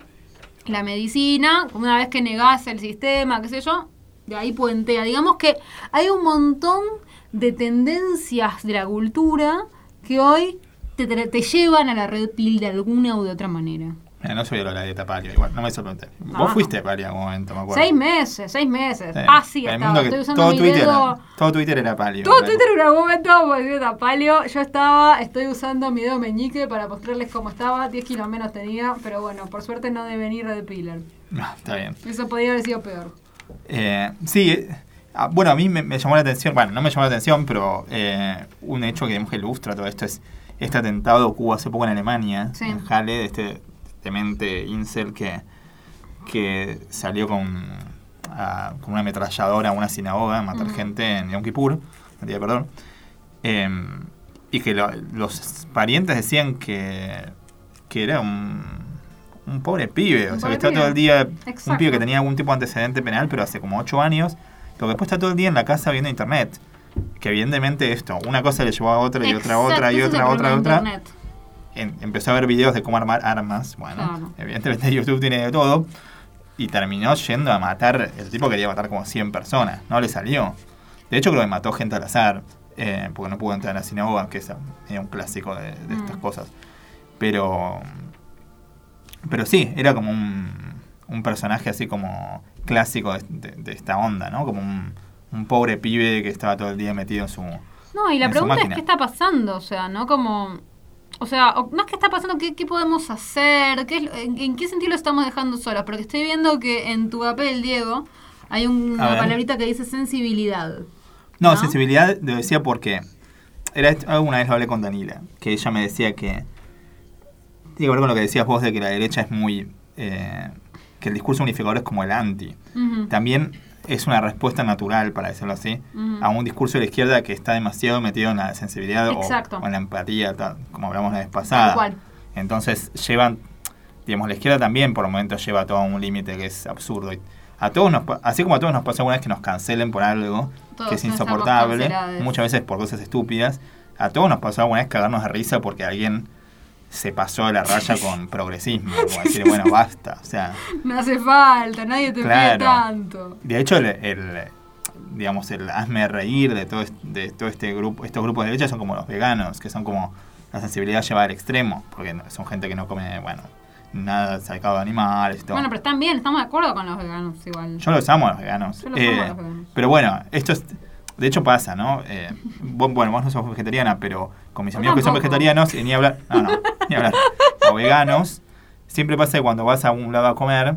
la medicina, una vez que negás el sistema, qué sé yo, de ahí puentea. Digamos que hay un montón de tendencias de la cultura que hoy te, te- te llevan a la red pill de alguna u de otra manera. No soy de la dieta paleo, igual, no me sorprende. No, Vos fuiste paleo en algún momento, me acuerdo. Seis meses, seis meses. Sí. Ah, sí, El estaba. mundo que Estoy usando todo mi Twitter, dedo. era, todo Twitter era paleo. Todo ¿verdad? Twitter en algún momento volvió palio. Yo estaba, estoy usando mi dedo meñique para mostrarles cómo estaba. 10 kilos menos tenía, pero bueno, por suerte no de venir de Pilar. No, está bien. Eso podría haber sido peor. Eh, sí, eh, ah, bueno, a mí me, me llamó la atención, bueno, no me llamó la atención, pero eh, un hecho que digamos que ilustra todo esto es este atentado que hubo hace poco en Alemania, Sí. en Halle, de este demente incel que, que salió con, ah, con una ametralladora a una sinagoga a matar gente en Yom Kippur, el día de perdón, Eh, y que lo- los parientes decían que, que era un, un pobre pibe, Un o sea, que está pibe. todo el día, un pibe que tenía algún tipo de antecedente penal, pero hace como 8 años, pero que después está todo el día en la casa viendo internet. Que evidentemente esto, una cosa le llevó a otra y otra otra y otra otra otra. En- empezó a ver videos de cómo armar armas. Bueno, Claro. evidentemente YouTube tiene de todo. Y terminó yendo a matar. El tipo quería matar como 100 personas. No le salió. De hecho, creo que mató gente al azar. eh, porque no pudo entrar a la sinagoga, que es era un clásico de, de estas Mm. cosas. Pero. Pero sí, era como un, un personaje así como clásico de, de- de esta onda, ¿no? Como un, un pobre pibe que estaba todo el día metido en su. No, y la pregunta es qué está pasando, o sea, ¿no? Como... O sea, más que está pasando, ¿qué, qué podemos hacer? ¿Qué en, en qué sentido lo estamos dejando solos? Porque estoy viendo que en tu papel, Diego, hay un- una palabrita que dice sensibilidad. No, ¿No? sensibilidad lo decía porque. Era alguna vez lo hablé con Danila, que ella me decía que. Tiene que ver con lo que decías vos de que la derecha es muy. eh, que el discurso unificador es como el anti. También es una respuesta natural, para decirlo así, a un discurso de la izquierda que está demasiado metido en la sensibilidad o, en la empatía, tal, como hablamos la vez pasada. Entonces llevan, digamos, la izquierda también por momentos lleva todo a un límite que es absurdo. Y a todos nos, así como a todos nos pasa alguna vez que nos cancelen por algo Todos que es insoportable, muchas veces por cosas estúpidas, a todos nos pasó alguna vez cagarnos de risa porque alguien se pasó la raya con progresismo, como decir, bueno, basta, o sea, No hace falta, nadie te Claro. pide tanto. de hecho el, el, digamos el hazme reír de todo de todo este grupo, estos grupos de derecha son como los veganos, que son como la sensibilidad llevada al extremo, porque son gente que no come, bueno, nada sacado de animales y todo. Bueno, pero están bien, estamos de acuerdo con los veganos igual. Yo los amo a los veganos. Yo los Eh, amo a los veganos. Pero bueno, esto es. De hecho pasa, ¿no? Eh, vos- bueno, vos no sos vegetariana, pero con mis amigos que son vegetarianos, y ni hablar. No, no, ni hablar. O veganos, siempre pasa que cuando vas a un lado a comer,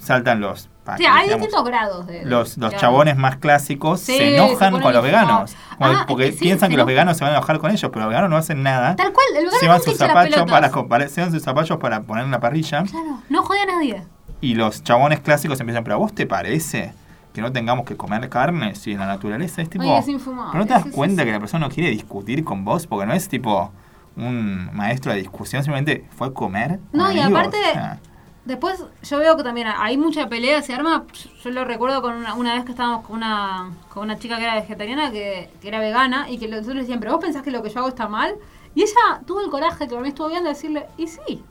saltan los. pa- Sí, hay digamos, distintos grados de... los, los claro. chabones más clásicos Sí, se se enojan con los veganos. Ah, porque sí, piensan se que los veganos se van a enojar con ellos, pero los veganos no hacen nada. Tal cual, el vegano Llevan nunca sus pelotas. para, para, llevan sus zapachos para poner en la parrilla. Claro, no jode a nadie. Y los chabones clásicos empiezan, pero ¿a vos te parece que no tengamos que comer carne si en la naturaleza es tipo... Ay, es infumable. ¿Pero no te das Sí, cuenta sí. que la persona no quiere discutir con vos? Porque no es tipo un maestro de discusión, simplemente fue a comer. No, y aparte- o sea, Después yo veo que también hay mucha pelea, se arma. Yo lo recuerdo con una, una vez que estábamos con una, con una chica que era vegetariana, que, que era vegana, y que nosotros pero vos pensás que lo que yo hago está mal. Y ella tuvo el coraje, que para mí estuvo bien, de decirle, y sí.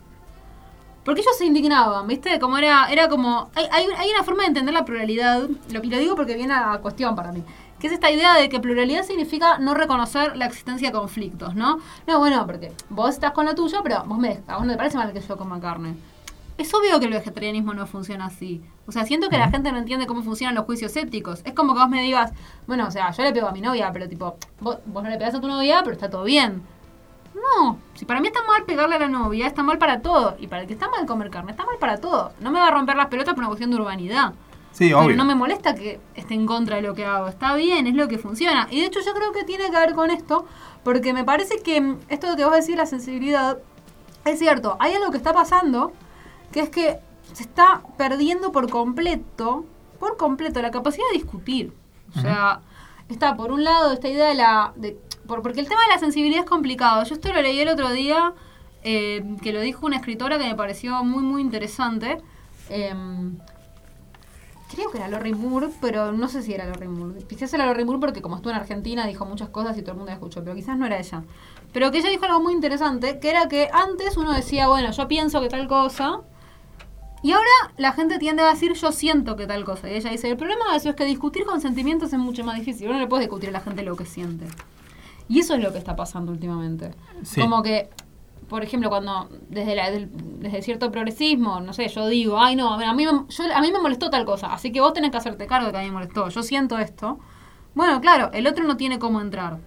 Porque ellos se indignaban, ¿viste? Como era, era como. Hay, hay, hay una forma de entender la pluralidad, lo, y lo digo porque viene a cuestión para mí. Que es esta idea de que pluralidad significa no reconocer la existencia de conflictos, ¿no? No, bueno, porque vos estás con lo tuyo, pero vos me, a vos no te parece mal que yo coma carne. Es obvio que el vegetarianismo no funciona así. O sea, siento que la gente no entiende cómo funcionan los juicios éticos. Es como que vos me digas, bueno, o sea, yo le pego a mi novia, pero tipo, vos, vos no le pegás a tu novia, pero está todo bien. No, si para mí está mal pegarle a la novia, está mal para todo. Y para el que está mal comer carne, está mal para todo. No me va a romper las pelotas por una cuestión de urbanidad. sí, obvio. Pero no me molesta que esté en contra de lo que hago. Está bien, es lo que funciona. Y de hecho yo creo que tiene que ver con esto, porque me parece que esto que vos decís, la sensibilidad, es cierto. Hay algo que está pasando, que es que se está perdiendo por completo, por completo, la capacidad de discutir. O sea, está por un lado esta idea de la... De, por, porque el tema de la sensibilidad es complicado. Yo esto lo leí el otro día, eh, que lo dijo una escritora que me pareció muy, muy interesante. Em, Creo que era Lori Moore, pero no sé si era Lori Moore. Quizás era Lori Moore porque como estuvo en Argentina dijo muchas cosas y todo el mundo la escuchó, pero quizás no era ella. Pero que ella dijo algo muy interesante, que era que antes uno decía, bueno, yo pienso que tal cosa, y ahora la gente tiende a decir, yo siento que tal cosa. Y ella dice, el problema de eso es que discutir con sentimientos es mucho más difícil. Uno no le puede discutir a la gente lo que siente. Y eso es lo que está pasando últimamente. Sí. Como que por ejemplo, cuando desde, la- del- desde cierto progresismo, no sé, yo digo, ay no, a, mí, me- yo, a mí me molestó tal cosa, así que vos tenés que hacerte cargo de que a mí me molestó, yo siento esto. Bueno, claro, el otro no tiene cómo entrar.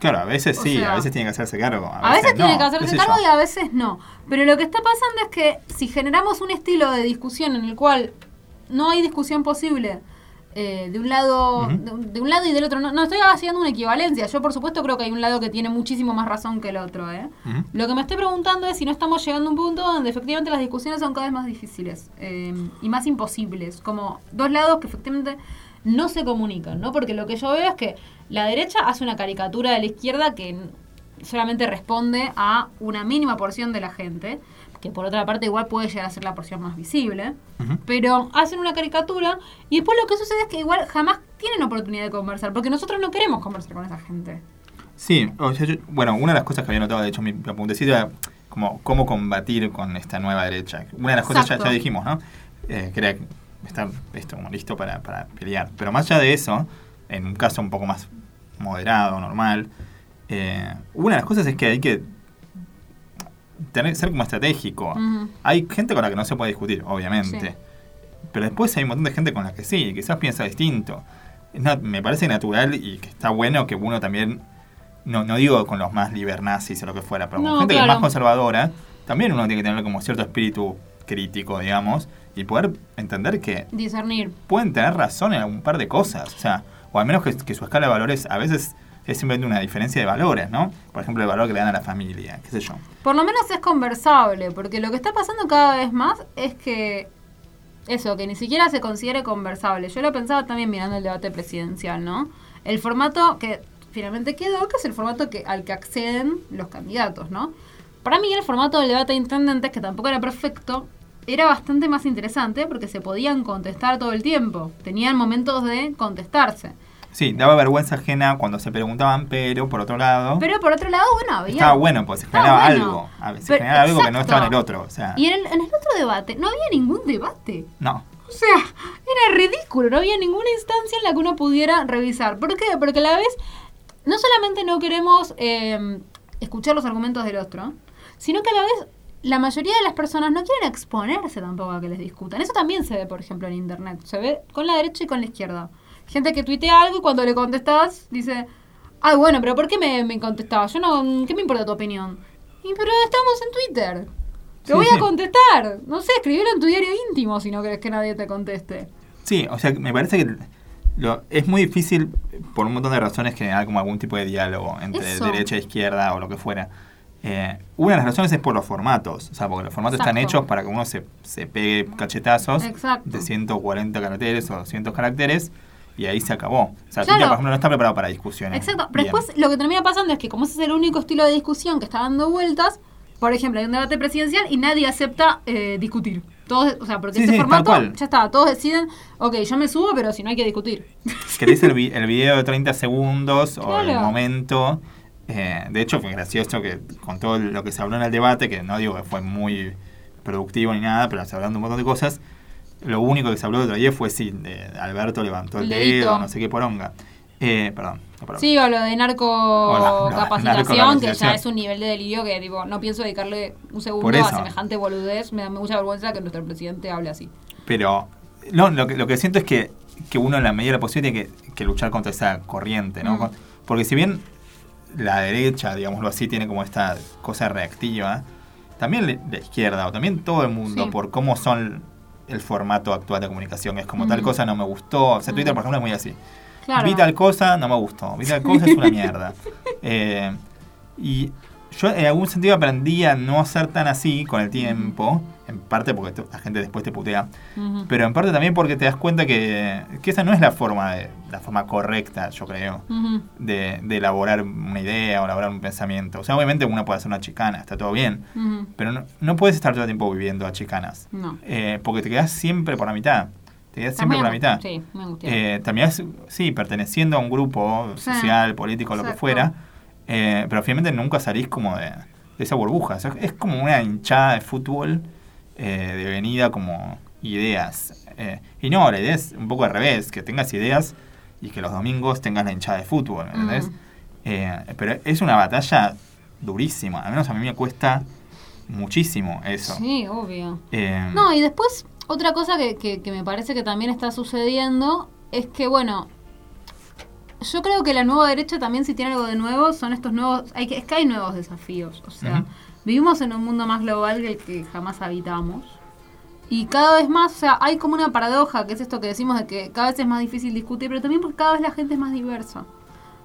Claro, a veces O sí, sea, a veces tiene que hacerse cargo. A, A veces, tiene no, que hacerse cargo yo. y a veces no. Pero lo que está pasando es que si generamos un estilo de discusión en el cual no hay discusión posible eh, de un lado de, un- de un lado y del otro, no, no estoy haciendo una equivalencia. Yo, por supuesto, creo que hay un lado que tiene muchísimo más razón que el otro. ¿eh? Lo que me estoy preguntando es si no estamos llegando a un punto donde efectivamente las discusiones son cada vez más difíciles eh, y más imposibles. Como dos lados que efectivamente no se comunican, ¿no? Porque lo que yo veo es que la derecha hace una caricatura de la izquierda que solamente responde a una mínima porción de la gente, que por otra parte igual puede llegar a ser la porción más visible, pero hacen una caricatura y después lo que sucede es que igual jamás tienen oportunidad de conversar, porque nosotros no queremos conversar con esa gente. Sí, o sea, yo- bueno, una de las cosas que había notado, de hecho, mi apuntecito era como cómo combatir con esta nueva derecha. Una de las cosas ya, ya dijimos, ¿no? Eh, que era estar esto, como listo para, para pelear. Pero más allá de eso, en un caso un poco más moderado, normal, eh, una de las cosas es que hay que tener, ser como estratégico. Hay gente con la que no se puede discutir, obviamente. Sí. Pero después hay un montón de gente con la que sí, quizás piensa distinto. Me parece natural y que está bueno que uno también, no, no digo con los más libernazis o lo que fuera, pero con No, gente que es más conservadora, también uno tiene que tener como cierto espíritu crítico, digamos, y poder entender que Discernir. pueden tener razón en algún par de cosas. O sea, o al menos que, que su escala de valores a veces es simplemente una diferencia de valores, ¿no? Por ejemplo, el valor que le dan a la familia, qué sé yo. Por lo menos es conversable, porque lo que está pasando cada vez más es que eso, que ni siquiera se considere conversable. Yo lo pensaba también mirando el debate presidencial, ¿no? El formato que finalmente quedó, que es el formato que, al que acceden los candidatos, ¿no? Para mí el formato del debate de intendentes, que tampoco era perfecto, era bastante más interesante porque se podían contestar todo el tiempo. Tenían momentos de contestarse. Sí, daba vergüenza ajena cuando se preguntaban, pero por otro lado... Pero por otro lado, bueno, había... Estaba bueno, pues se generaba bueno. algo. A ver, se generaba algo que no estaba en el otro. O sea, Y en el, en el otro debate no había ningún debate. no. O sea, era ridículo, no había ninguna instancia en la que uno pudiera revisar. ¿Por qué? Porque a la vez, no solamente no queremos eh, escuchar los argumentos del otro, sino que a la vez la mayoría de las personas no quieren exponerse tampoco a que les discutan. Eso también se ve, por ejemplo, en Internet. Se ve con la derecha y con la izquierda. Gente que tuitea algo y cuando le contestas dice, ah, bueno, pero ¿por qué me, me contestabas? Yo no, ¿qué me importa tu opinión? Y pero estamos en Twitter. Te Sí, voy sí. a contestar. No sé, escribilo en tu diario íntimo si no querés que nadie te conteste. Sí, o sea, me parece que lo, es muy difícil, por un montón de razones, generar como algún tipo de diálogo entre Eso. derecha e izquierda o lo que fuera. Eh, una de las razones es por los formatos. O sea, porque los formatos están Exacto. hechos para que uno se, se pegue cachetazos Exacto. de 140 caracteres o 200 caracteres y ahí se acabó. O sea, Claro. Twitter, por ejemplo, no está preparado para discusiones. Exacto, pero Bien. después lo que termina pasando es que como ese es el único estilo de discusión que está dando vueltas, por ejemplo, hay un debate presidencial y nadie acepta eh, discutir. Todos, o sea, porque Sí, ese sí, formato ya está, todos deciden, ok, yo me subo, pero si no hay que discutir. ¿Querés el, vi- el video de 30 segundos o el momento? Eh, de hecho, fue gracioso que con todo lo que se habló en el debate, que no digo que fue muy productivo ni nada, pero se hablando un montón de cosas, lo único que se habló de otro día fue si eh, Alberto levantó el, El dedo, no sé qué poronga. Eh, perdón. Sí, o lo de narco la- narcocapacitación. que ya es un nivel de delirio que tipo, no pienso dedicarle un segundo a semejante boludez. Me da mucha vergüenza que nuestro presidente hable así. Pero no, lo, que, lo que siento es que, que uno en la medida de lo posible tiene que, que luchar contra esa corriente, ¿no? Mm. Porque si bien la derecha, digámoslo así, tiene como esta cosa reactiva, también la izquierda o también todo el mundo, Sí. por cómo son el formato actual de comunicación, es como tal cosa no me gustó. O sea, Twitter, por ejemplo, es muy así. Claro. Vi tal cosa, no me gustó. Vi tal cosa, es una mierda. Eh, y yo en algún sentido aprendí a no ser tan así con el tiempo, en parte porque te- la gente después te putea, pero en parte también porque te das cuenta que, que esa no es la forma de, la forma correcta, yo creo, de, de elaborar una idea o elaborar un pensamiento. O sea, obviamente uno puede hacer una chicana, está todo bien, pero no, no puedes estar todo el tiempo viviendo a chicanas, No. eh, porque te quedas siempre por la mitad. Te quedas siempre por la mitad. Sí, me gusta. Eh, terminás, sí, perteneciendo a un grupo Sí. social, político, lo que fuera, eh, pero finalmente nunca salís como de, de esa burbuja. O sea, es como una hinchada de fútbol eh, devenida como ideas. Eh, y no, la idea es un poco al revés, que tengas ideas y que los domingos tengas la hinchada de fútbol, ¿me ¿entendés? Mm. Eh, pero es una batalla durísimo. Al menos a mí me cuesta muchísimo eso. Sí, obvio. Eh, No, y después, otra cosa que, que- que me parece que también está sucediendo es que, bueno, yo creo que la nueva derecha también, si tiene algo de nuevo, son estos nuevos. Hay que, es que hay nuevos desafíos. O sea. Vivimos en un mundo más global que el que jamás habitamos. Y cada vez más, o sea, hay como una paradoja, que es esto que decimos de que cada vez es más difícil discutir, pero también porque cada vez la gente es más diversa.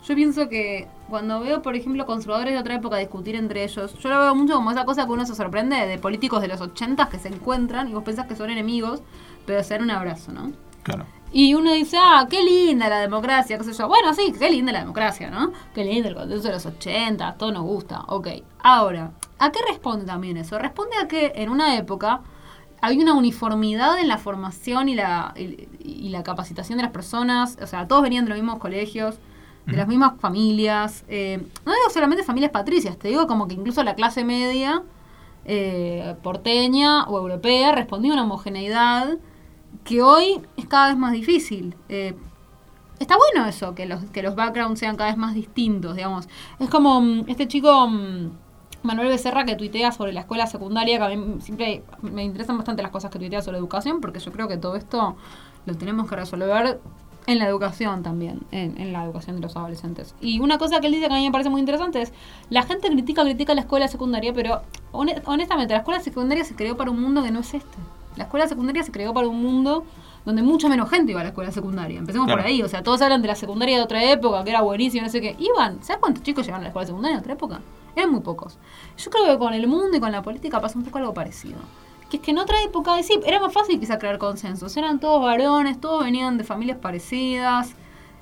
Yo pienso que cuando veo, por ejemplo, conservadores de otra época discutir entre ellos, yo lo veo mucho como esa cosa que uno se sorprende de políticos de los 80 que se encuentran y vos pensás que son enemigos, pero se dan un abrazo, ¿no? Claro. Y uno dice, ah, qué linda la democracia, qué sé yo. Bueno, sí, qué linda la democracia, ¿no? Qué lindo el consenso de los 80, todo nos gusta. Ok. Ahora, ¿a qué responde también eso? Responde a que en una época había una uniformidad en la formación y la, y, y la capacitación de las personas. O sea, todos venían de los mismos colegios, de las mismas familias. eh, no digo solamente familias patricias, te digo como que incluso la clase media eh, porteña o europea respondía a una homogeneidad que hoy es cada vez más difícil. Eh, está bueno eso, que los, que los backgrounds sean cada vez más distintos, digamos. Es como mm, este chico mm, Manuel Becerra que tuitea sobre la escuela secundaria, que a mí siempre me interesan bastante las cosas que tuitea sobre educación, porque yo creo que todo esto lo tenemos que resolver en la educación también, en, en la educación de los adolescentes. Y una cosa que él dice que a mí me parece muy interesante es, la gente critica, critica la escuela secundaria, pero hone- honestamente, la escuela secundaria se creó para un mundo que no es este. La escuela secundaria se creó para un mundo donde mucha menos gente iba a la escuela secundaria. Empecemos por ahí, o sea, todos hablan de la secundaria de otra época, que era buenísima, no sé qué. Iban, ¿sabes cuántos chicos llegaron a la escuela secundaria de otra época? Eran muy pocos. Yo creo que con el mundo y con la política pasa un poco algo parecido. Que es que en otra época, sí, era más fácil quizá crear consensos. Eran todos varones, todos venían de familias parecidas,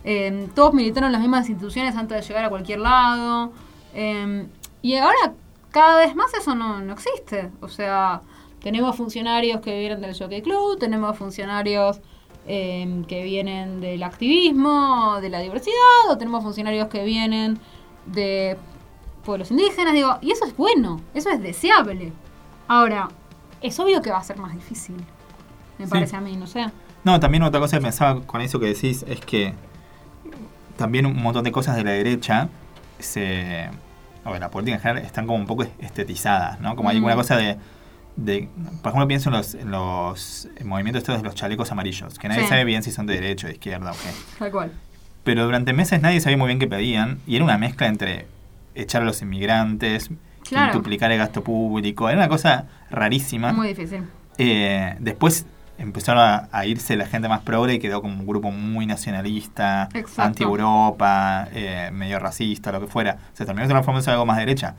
eh, todos militaron en las mismas instituciones antes de llegar a cualquier lado. eh, y ahora, cada vez más eso no, no existe. O sea, tenemos funcionarios que vienen del Jockey Club, tenemos funcionarios eh, que vienen del activismo, de la diversidad, o tenemos funcionarios que vienen de pueblos indígenas, digo, y eso es bueno, eso es deseable. Ahora, es obvio que va a ser más difícil, me Sí. parece a mí, no sé. No, también otra cosa que pensaba con eso que decís es que también un montón de cosas de la derecha se. O de la política en general están como un poco estetizadas, ¿no? Como hay una cosa de. De por ejemplo, pienso en los, en los movimientos estos de los chalecos amarillos, que nadie Sí. sabe bien si son de derecha o de izquierda o qué. Tal cual. Pero durante meses nadie sabía muy bien qué pedían y era una mezcla entre echar a los inmigrantes, Claro. duplicar el gasto público, era una cosa rarísima. Muy difícil. Eh, después empezaron a, a irse la gente más progre y quedó como un grupo muy nacionalista, anti-Europa, eh, medio racista, lo que fuera. Se terminó transformándose en algo más derecha.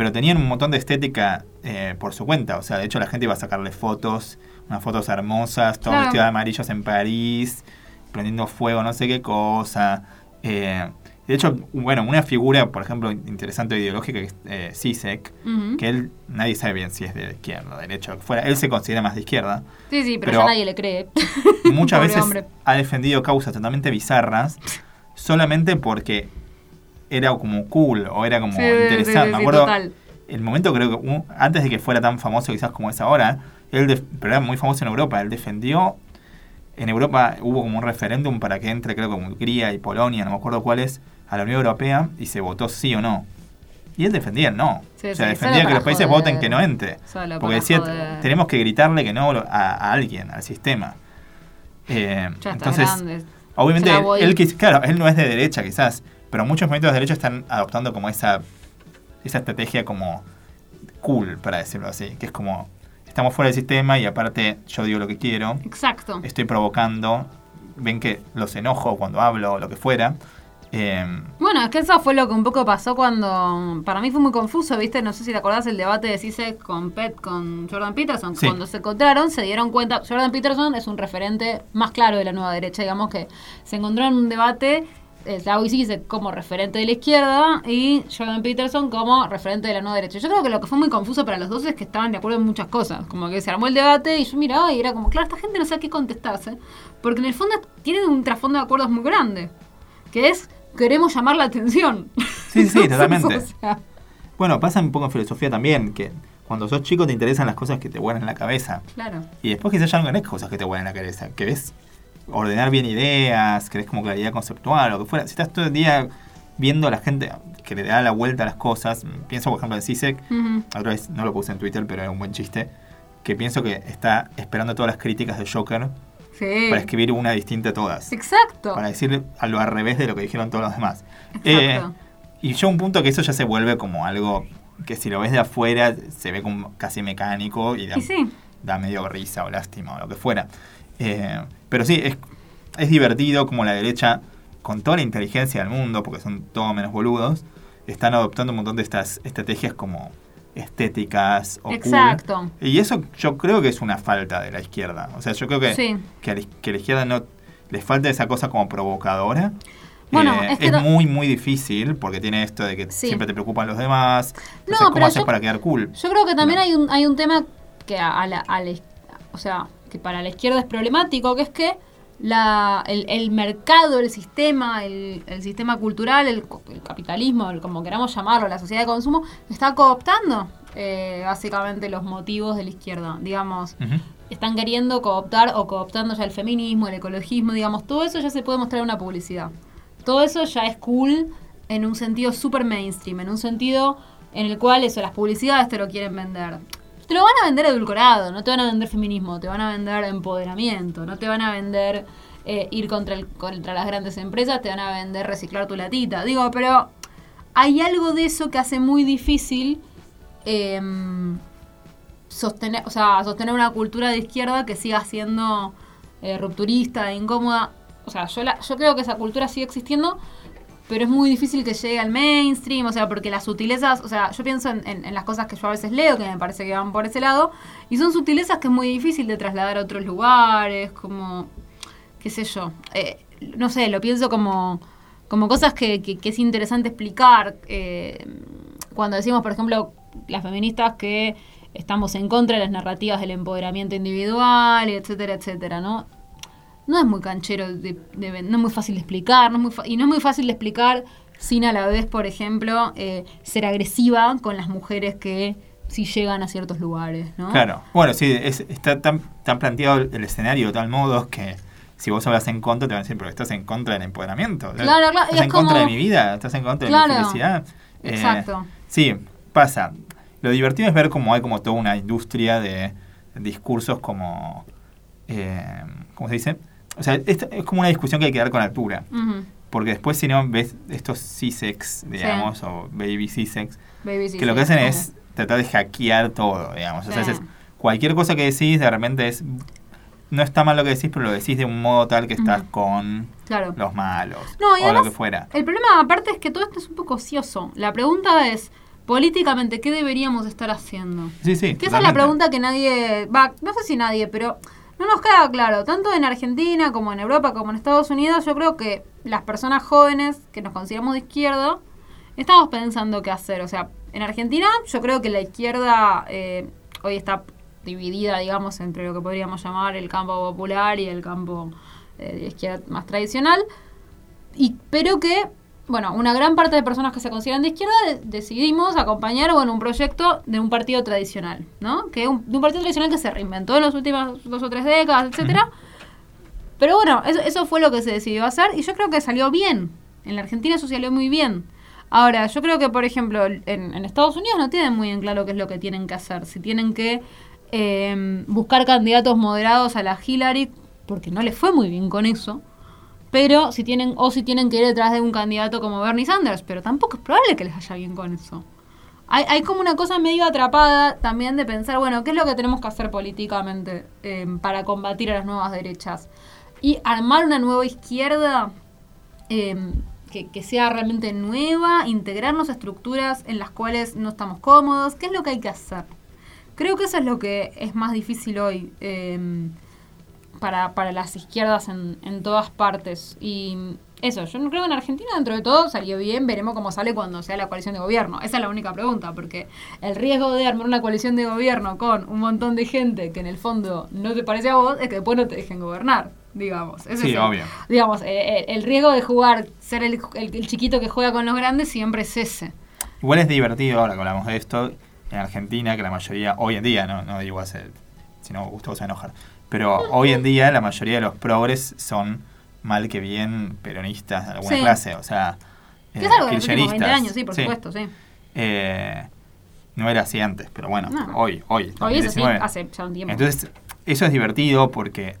Pero tenían un montón de estética eh, por su cuenta. O sea, de hecho la gente iba a sacarle fotos, unas fotos hermosas, todos Claro. vestidos de amarillos en París, prendiendo fuego, no sé qué cosa. Eh, de hecho, bueno, una figura, por ejemplo, interesante ideológica que es eh, Ujú. que él nadie sabe bien si es de izquierda, derecha, lo que fuera. Él se considera más de izquierda. Sí, sí, pero, pero- ya nadie le cree. Muchas veces hombre. ha defendido causas totalmente bizarras solamente porque era como cool o era como Sí, interesante. sí, Me acuerdo, total. el momento creo que un- antes de que fuera tan famoso quizás como es ahora, él def- pero era muy famoso en Europa, él defendió en Europa hubo como un referéndum para que entre creo que Hungría y Polonia, no me acuerdo cuál es, a la Unión Europea y se votó sí o no. Y él defendía el no. Sí, o sea, defendía que los países joder. voten que no entre. Solo Porque decía, joder. tenemos que gritarle que no a, a alguien, al sistema. Eh, entonces, grande. obviamente, él, claro, él no es de derecha quizás, pero muchos movimientos de derecha están adoptando como esa, esa estrategia como cool, para decirlo así, que es como, estamos fuera del sistema y aparte yo digo lo que quiero, Exacto. estoy provocando, ven que los enojo cuando hablo o lo que fuera. Eh, Bueno, es que eso fue lo que un poco pasó cuando. Para mí fue muy confuso, ¿viste? No sé si te acordás el debate de Zizek con Pet, con Jordan Peterson. Sí. Cuando se encontraron, se dieron cuenta. Jordan Peterson es un referente más claro de la nueva derecha, digamos que se encontró en un debate. Zizek como referente de la izquierda y Jordan Peterson como referente de la nueva derecha. Yo creo que lo que fue muy confuso para los dos es que estaban de acuerdo en muchas cosas. Como que se armó el debate y yo miraba y era como, claro, esta gente no sabe qué contestarse. Porque en el fondo tienen un trasfondo de acuerdos muy grande. Que es, queremos llamar la atención. Sí, sí, Entonces, totalmente. o sea, bueno, pasa un poco en filosofía también, que cuando sos chico te interesan las cosas que te vuelan en la cabeza. claro. Y después quizás ya no querés cosas que te vuelan en la cabeza. Querés ordenar bien ideas, querés como claridad conceptual, lo que fuera. Si estás todo el día viendo a la gente, que le da la vuelta a las cosas. Pienso, por ejemplo, en Sisek, Ujú. otra vez no lo puse en Twitter, pero era un buen chiste, que pienso que está esperando todas las críticas de Joker Sí. para escribir una distinta a todas. Exacto. Para decir a lo al revés de lo que dijeron todos los demás. Exacto. Eh, y yo un punto que eso ya se vuelve como algo que si lo ves de afuera se ve como casi mecánico y da, Y sí. da medio risa o lástima o lo que fuera. Eh, pero sí, es, es divertido como la derecha, con toda la inteligencia del mundo, porque son todo menos boludos, están adoptando un montón de estas estrategias como estéticas o cool. Exacto. Y eso yo creo que es una falta de la izquierda. O sea, yo creo que, Sí. que, a la, que a la izquierda no les falta esa cosa como provocadora. Bueno, Eh, es que es no- muy, muy difícil porque tiene esto de que Sí. siempre te preocupan los demás. Entonces, No, ¿cómo pero haces yo- para quedar cool? Yo creo que también No. hay un hay un tema que a, a la, a la o sea, que para la izquierda es problemático, que es que la, el, el mercado, el sistema, el, el sistema cultural, el, el capitalismo, el- como queramos llamarlo, la sociedad de consumo, está cooptando eh, básicamente los motivos de la izquierda. Digamos, están queriendo cooptar o cooptando ya el feminismo, el ecologismo, digamos, todo eso ya se puede mostrar en una publicidad. Todo eso ya es cool en un sentido super mainstream, en un sentido en el cual eso, las publicidades te lo quieren vender. Te lo van a vender edulcorado, no te van a vender feminismo, te van a vender empoderamiento, no te van a vender eh, ir contra, el- contra las grandes empresas, te van a vender reciclar tu latita. Digo, pero hay algo de eso que hace muy difícil em, sostener, o sea, sostener una cultura de izquierda que siga siendo eh, rupturista e incómoda. O sea, yo, la- yo creo que esa cultura sigue existiendo, pero es muy difícil que llegue al mainstream, o sea, porque las sutilezas, o sea, yo pienso en, las cosas que yo a veces leo, que me parece que van por ese lado, y son sutilezas que es muy difícil de trasladar a otros lugares, como, qué sé yo, eh, no sé, lo pienso como, como cosas que, que- que es interesante explicar. eh, cuando decimos, por ejemplo, las feministas que estamos en contra de las narrativas del empoderamiento individual, etcétera, etcétera, ¿no? No es muy canchero, de, de- no es muy fácil de explicar, no es muy y no es muy fácil de explicar sin a la vez, por ejemplo, eh, ser agresiva con las mujeres que sí llegan a ciertos lugares, ¿no? Claro. Bueno, sí, es- está tan, tan planteado el escenario de tal modo que si vos hablas en contra te van a decir, pero estás en contra del empoderamiento. Claro, claro, Estás es en contra de mi vida, estás en contra de mi felicidad. Eh, Exacto. sí, pasa. Lo divertido es ver cómo hay como toda una industria de discursos como... Eh, ¿Cómo se dice? O sea, es, es como una discusión que hay que dar con altura. Porque después si no ves estos C-Sex, digamos, o baby C-Sex, que lo que hacen es tratar de hackear todo, digamos. O sea, es- cualquier cosa que decís de repente es... No está mal lo que decís, pero lo decís de un modo tal que estás con Claro. los malos. No, y o lo que fuera. El problema aparte es que todo esto es un poco ocioso. La pregunta es, políticamente, ¿qué deberíamos estar haciendo? Sí, sí. Que esa es la pregunta que nadie, va, no sé si nadie, pero no nos queda claro, tanto en Argentina como en Europa como en Estados Unidos, yo creo que las personas jóvenes que nos consideramos de izquierda, estamos pensando qué hacer. O sea, en Argentina yo creo que la izquierda eh, hoy está dividida, digamos, entre lo que podríamos llamar el campo popular y el campo eh, de izquierda más tradicional. Y, pero que, bueno, una gran parte de personas que se consideran de izquierda de- decidimos acompañar bueno, un proyecto de un partido tradicional, ¿no? Que un, de un partido tradicional que se reinventó en las últimas dos o tres décadas, etcétera. Pero bueno, eso, eso fue lo que se decidió hacer y yo creo que salió bien. En la Argentina eso salió muy bien. Ahora, yo creo que, por ejemplo, en, en Estados Unidos no tienen muy en claro qué es lo que tienen que hacer. Si tienen que eh, buscar candidatos moderados a la Hillary, porque no les fue muy bien con eso. Pero si tienen, o si tienen que ir detrás de un candidato como Bernie Sanders, pero tampoco es probable que les vaya bien con eso. Hay, hay como una cosa medio atrapada también de pensar, bueno, ¿qué es lo que tenemos que hacer políticamente eh, para combatir a las nuevas derechas? Y armar una nueva izquierda eh, que, sea realmente nueva, integrarnos a estructuras en las cuales no estamos cómodos. ¿Qué es lo que hay que hacer? Creo que eso es lo que es más difícil hoy eh, para, para las izquierdas en, en todas partes. Y eso, yo no creo que en Argentina dentro de todo salió bien, veremos cómo sale cuando sea la coalición de gobierno. Esa es la única pregunta, porque el riesgo de armar una coalición de gobierno con un montón de gente que en el fondo no te parece a vos es que después no te dejen gobernar, digamos. Ese Sí, es el- obvio. Digamos, eh, eh, el riesgo de jugar, ser el, el- el chiquito que juega con los grandes siempre es ese. Igual es divertido ahora que hablamos de esto en Argentina, que la mayoría, hoy en día, no, no digo hace, si no Gustavo se va a enojar, pero hoy en día la mayoría de los progres son mal que bien peronistas de alguna Sí. clase, o sea, Que es algo de los últimos 20 kirchneristas. años, sí, por supuesto, sí. Eh, no era así antes, pero bueno, No. hoy, hoy. Hoy es así, 2019. hace ya un tiempo. Entonces, eso es divertido porque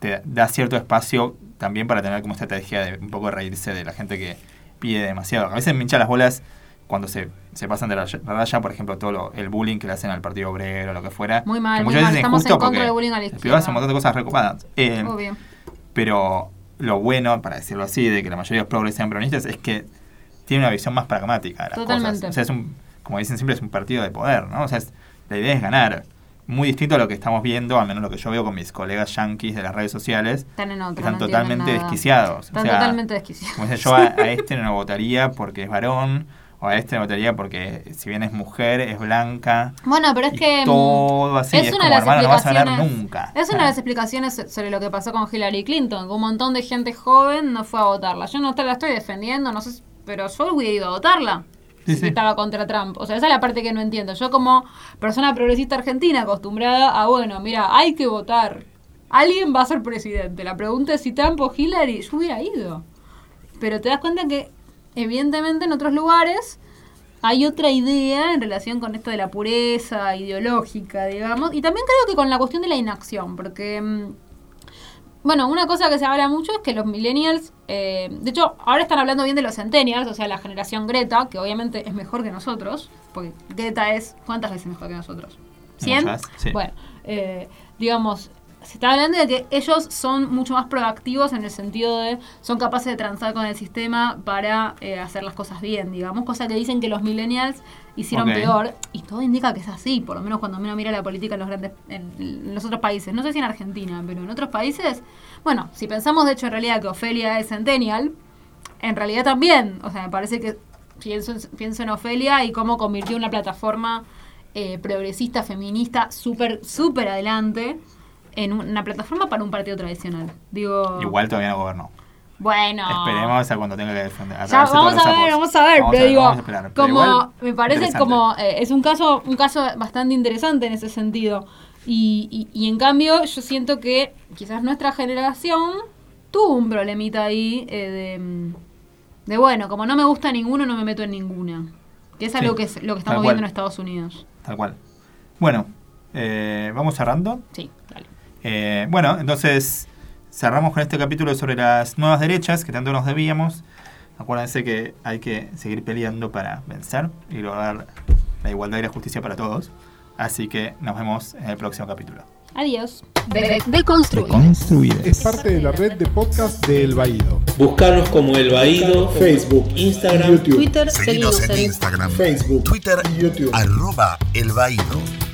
te da cierto espacio también para tener como estrategia de un poco reírse de la gente que pide demasiado. A veces me hincha las bolas cuando se, se pasan de la raya, por ejemplo, todo lo- el bullying que le hacen al Partido Obrero, lo que fuera. Muy mal, que muy muchas mal. veces Estamos en contra del bullying a la izquierda. hace un montón de cosas recopadas. Eh, Obvio. pero lo bueno, para decirlo así, de que la mayoría de los progres sean peronistas es que tiene una visión más pragmática de las Totalmente. cosas. O sea, es un, como dicen siempre, es un partido de poder, ¿no? O sea, es- la idea es ganar. Muy distinto a lo que estamos viendo, al menos lo que yo veo con mis colegas yanquis de las redes sociales, Están en otra. están no totalmente desquiciados. Están o sea, totalmente desquiciados. Como dice yo, a, a este no lo votaría porque es varón, o a este no votaría porque si bien es mujer, es blanca. Bueno, pero es que. mm, todo así, es, una como, de las hermano, no vas a ganar explicaciones- nunca. Es una de las explicaciones so- sobre lo que pasó con Hillary Clinton. que Un montón de gente joven no fue a votarla. Yo no te la estoy defendiendo, no sé, si- pero yo hubiera ido a votarla. Sí, si sí. estaba contra Trump. O sea, esa es la parte que no entiendo. Yo como persona progresista argentina acostumbrada a, bueno, mira, hay que votar. Alguien va a ser presidente. La pregunta es si Trump o Hillary. Yo hubiera ido. Pero te das cuenta que, evidentemente, en otros lugares hay otra idea en relación con esto de la pureza ideológica, digamos. Y también creo que con la cuestión de la inacción, porque... mm, bueno, una cosa que se habla mucho es que los millennials, eh, de hecho, ahora están hablando bien de los centennials, o sea, la generación Greta, que obviamente es mejor que nosotros, porque Greta es, ¿cuántas veces mejor que nosotros? ¿100? Muchas, sí. Bueno, eh, digamos, se está hablando de que ellos son mucho más proactivos en el sentido de son capaces de transar con el sistema para eh, hacer las cosas bien, digamos, cosa que dicen que los millennials hicieron peor. Y todo indica que es así, por lo menos cuando uno mira la política en los grandes en, en los otros países, no sé si en Argentina, pero en otros países, bueno, si pensamos de hecho en realidad que Ofelia es centennial, en realidad también, o sea, me parece que pienso, en- pienso en Ofelia y cómo convirtió una plataforma eh, progresista, feminista, súper, súper adelante en una plataforma para un partido tradicional. Digo, Igual todavía no gobernó. bueno, Esperemos a cuando tenga que defender. ya, vamos a ver, vamos a ver, Vamos pero ver, digo, vamos a esperar. Pero como igual, me parece como eh, es un caso un caso bastante interesante en ese sentido y, y, y en cambio yo siento que quizás nuestra generación tuvo un problemita ahí eh, de, de bueno, como no me gusta ninguno, no me meto en ninguna. Que es Sí, algo que es lo que estamos viendo en Estados Unidos. Tal cual. Bueno, eh, vamos cerrando. Sí. Eh, bueno, entonces cerramos con este capítulo sobre las nuevas derechas que tanto nos debíamos. Acuérdense que hay que seguir peleando para vencer y lograr la igualdad y la justicia para todos. Así que nos vemos en el próximo capítulo. Adiós. De- Deconstruir. Es parte de la red de podcast de El Baído. Buscarnos como El Baído, Facebook, Instagram, YouTube, Twitter, Seguinos en Instagram, Facebook, Twitter, y YouTube. arroba El Baído.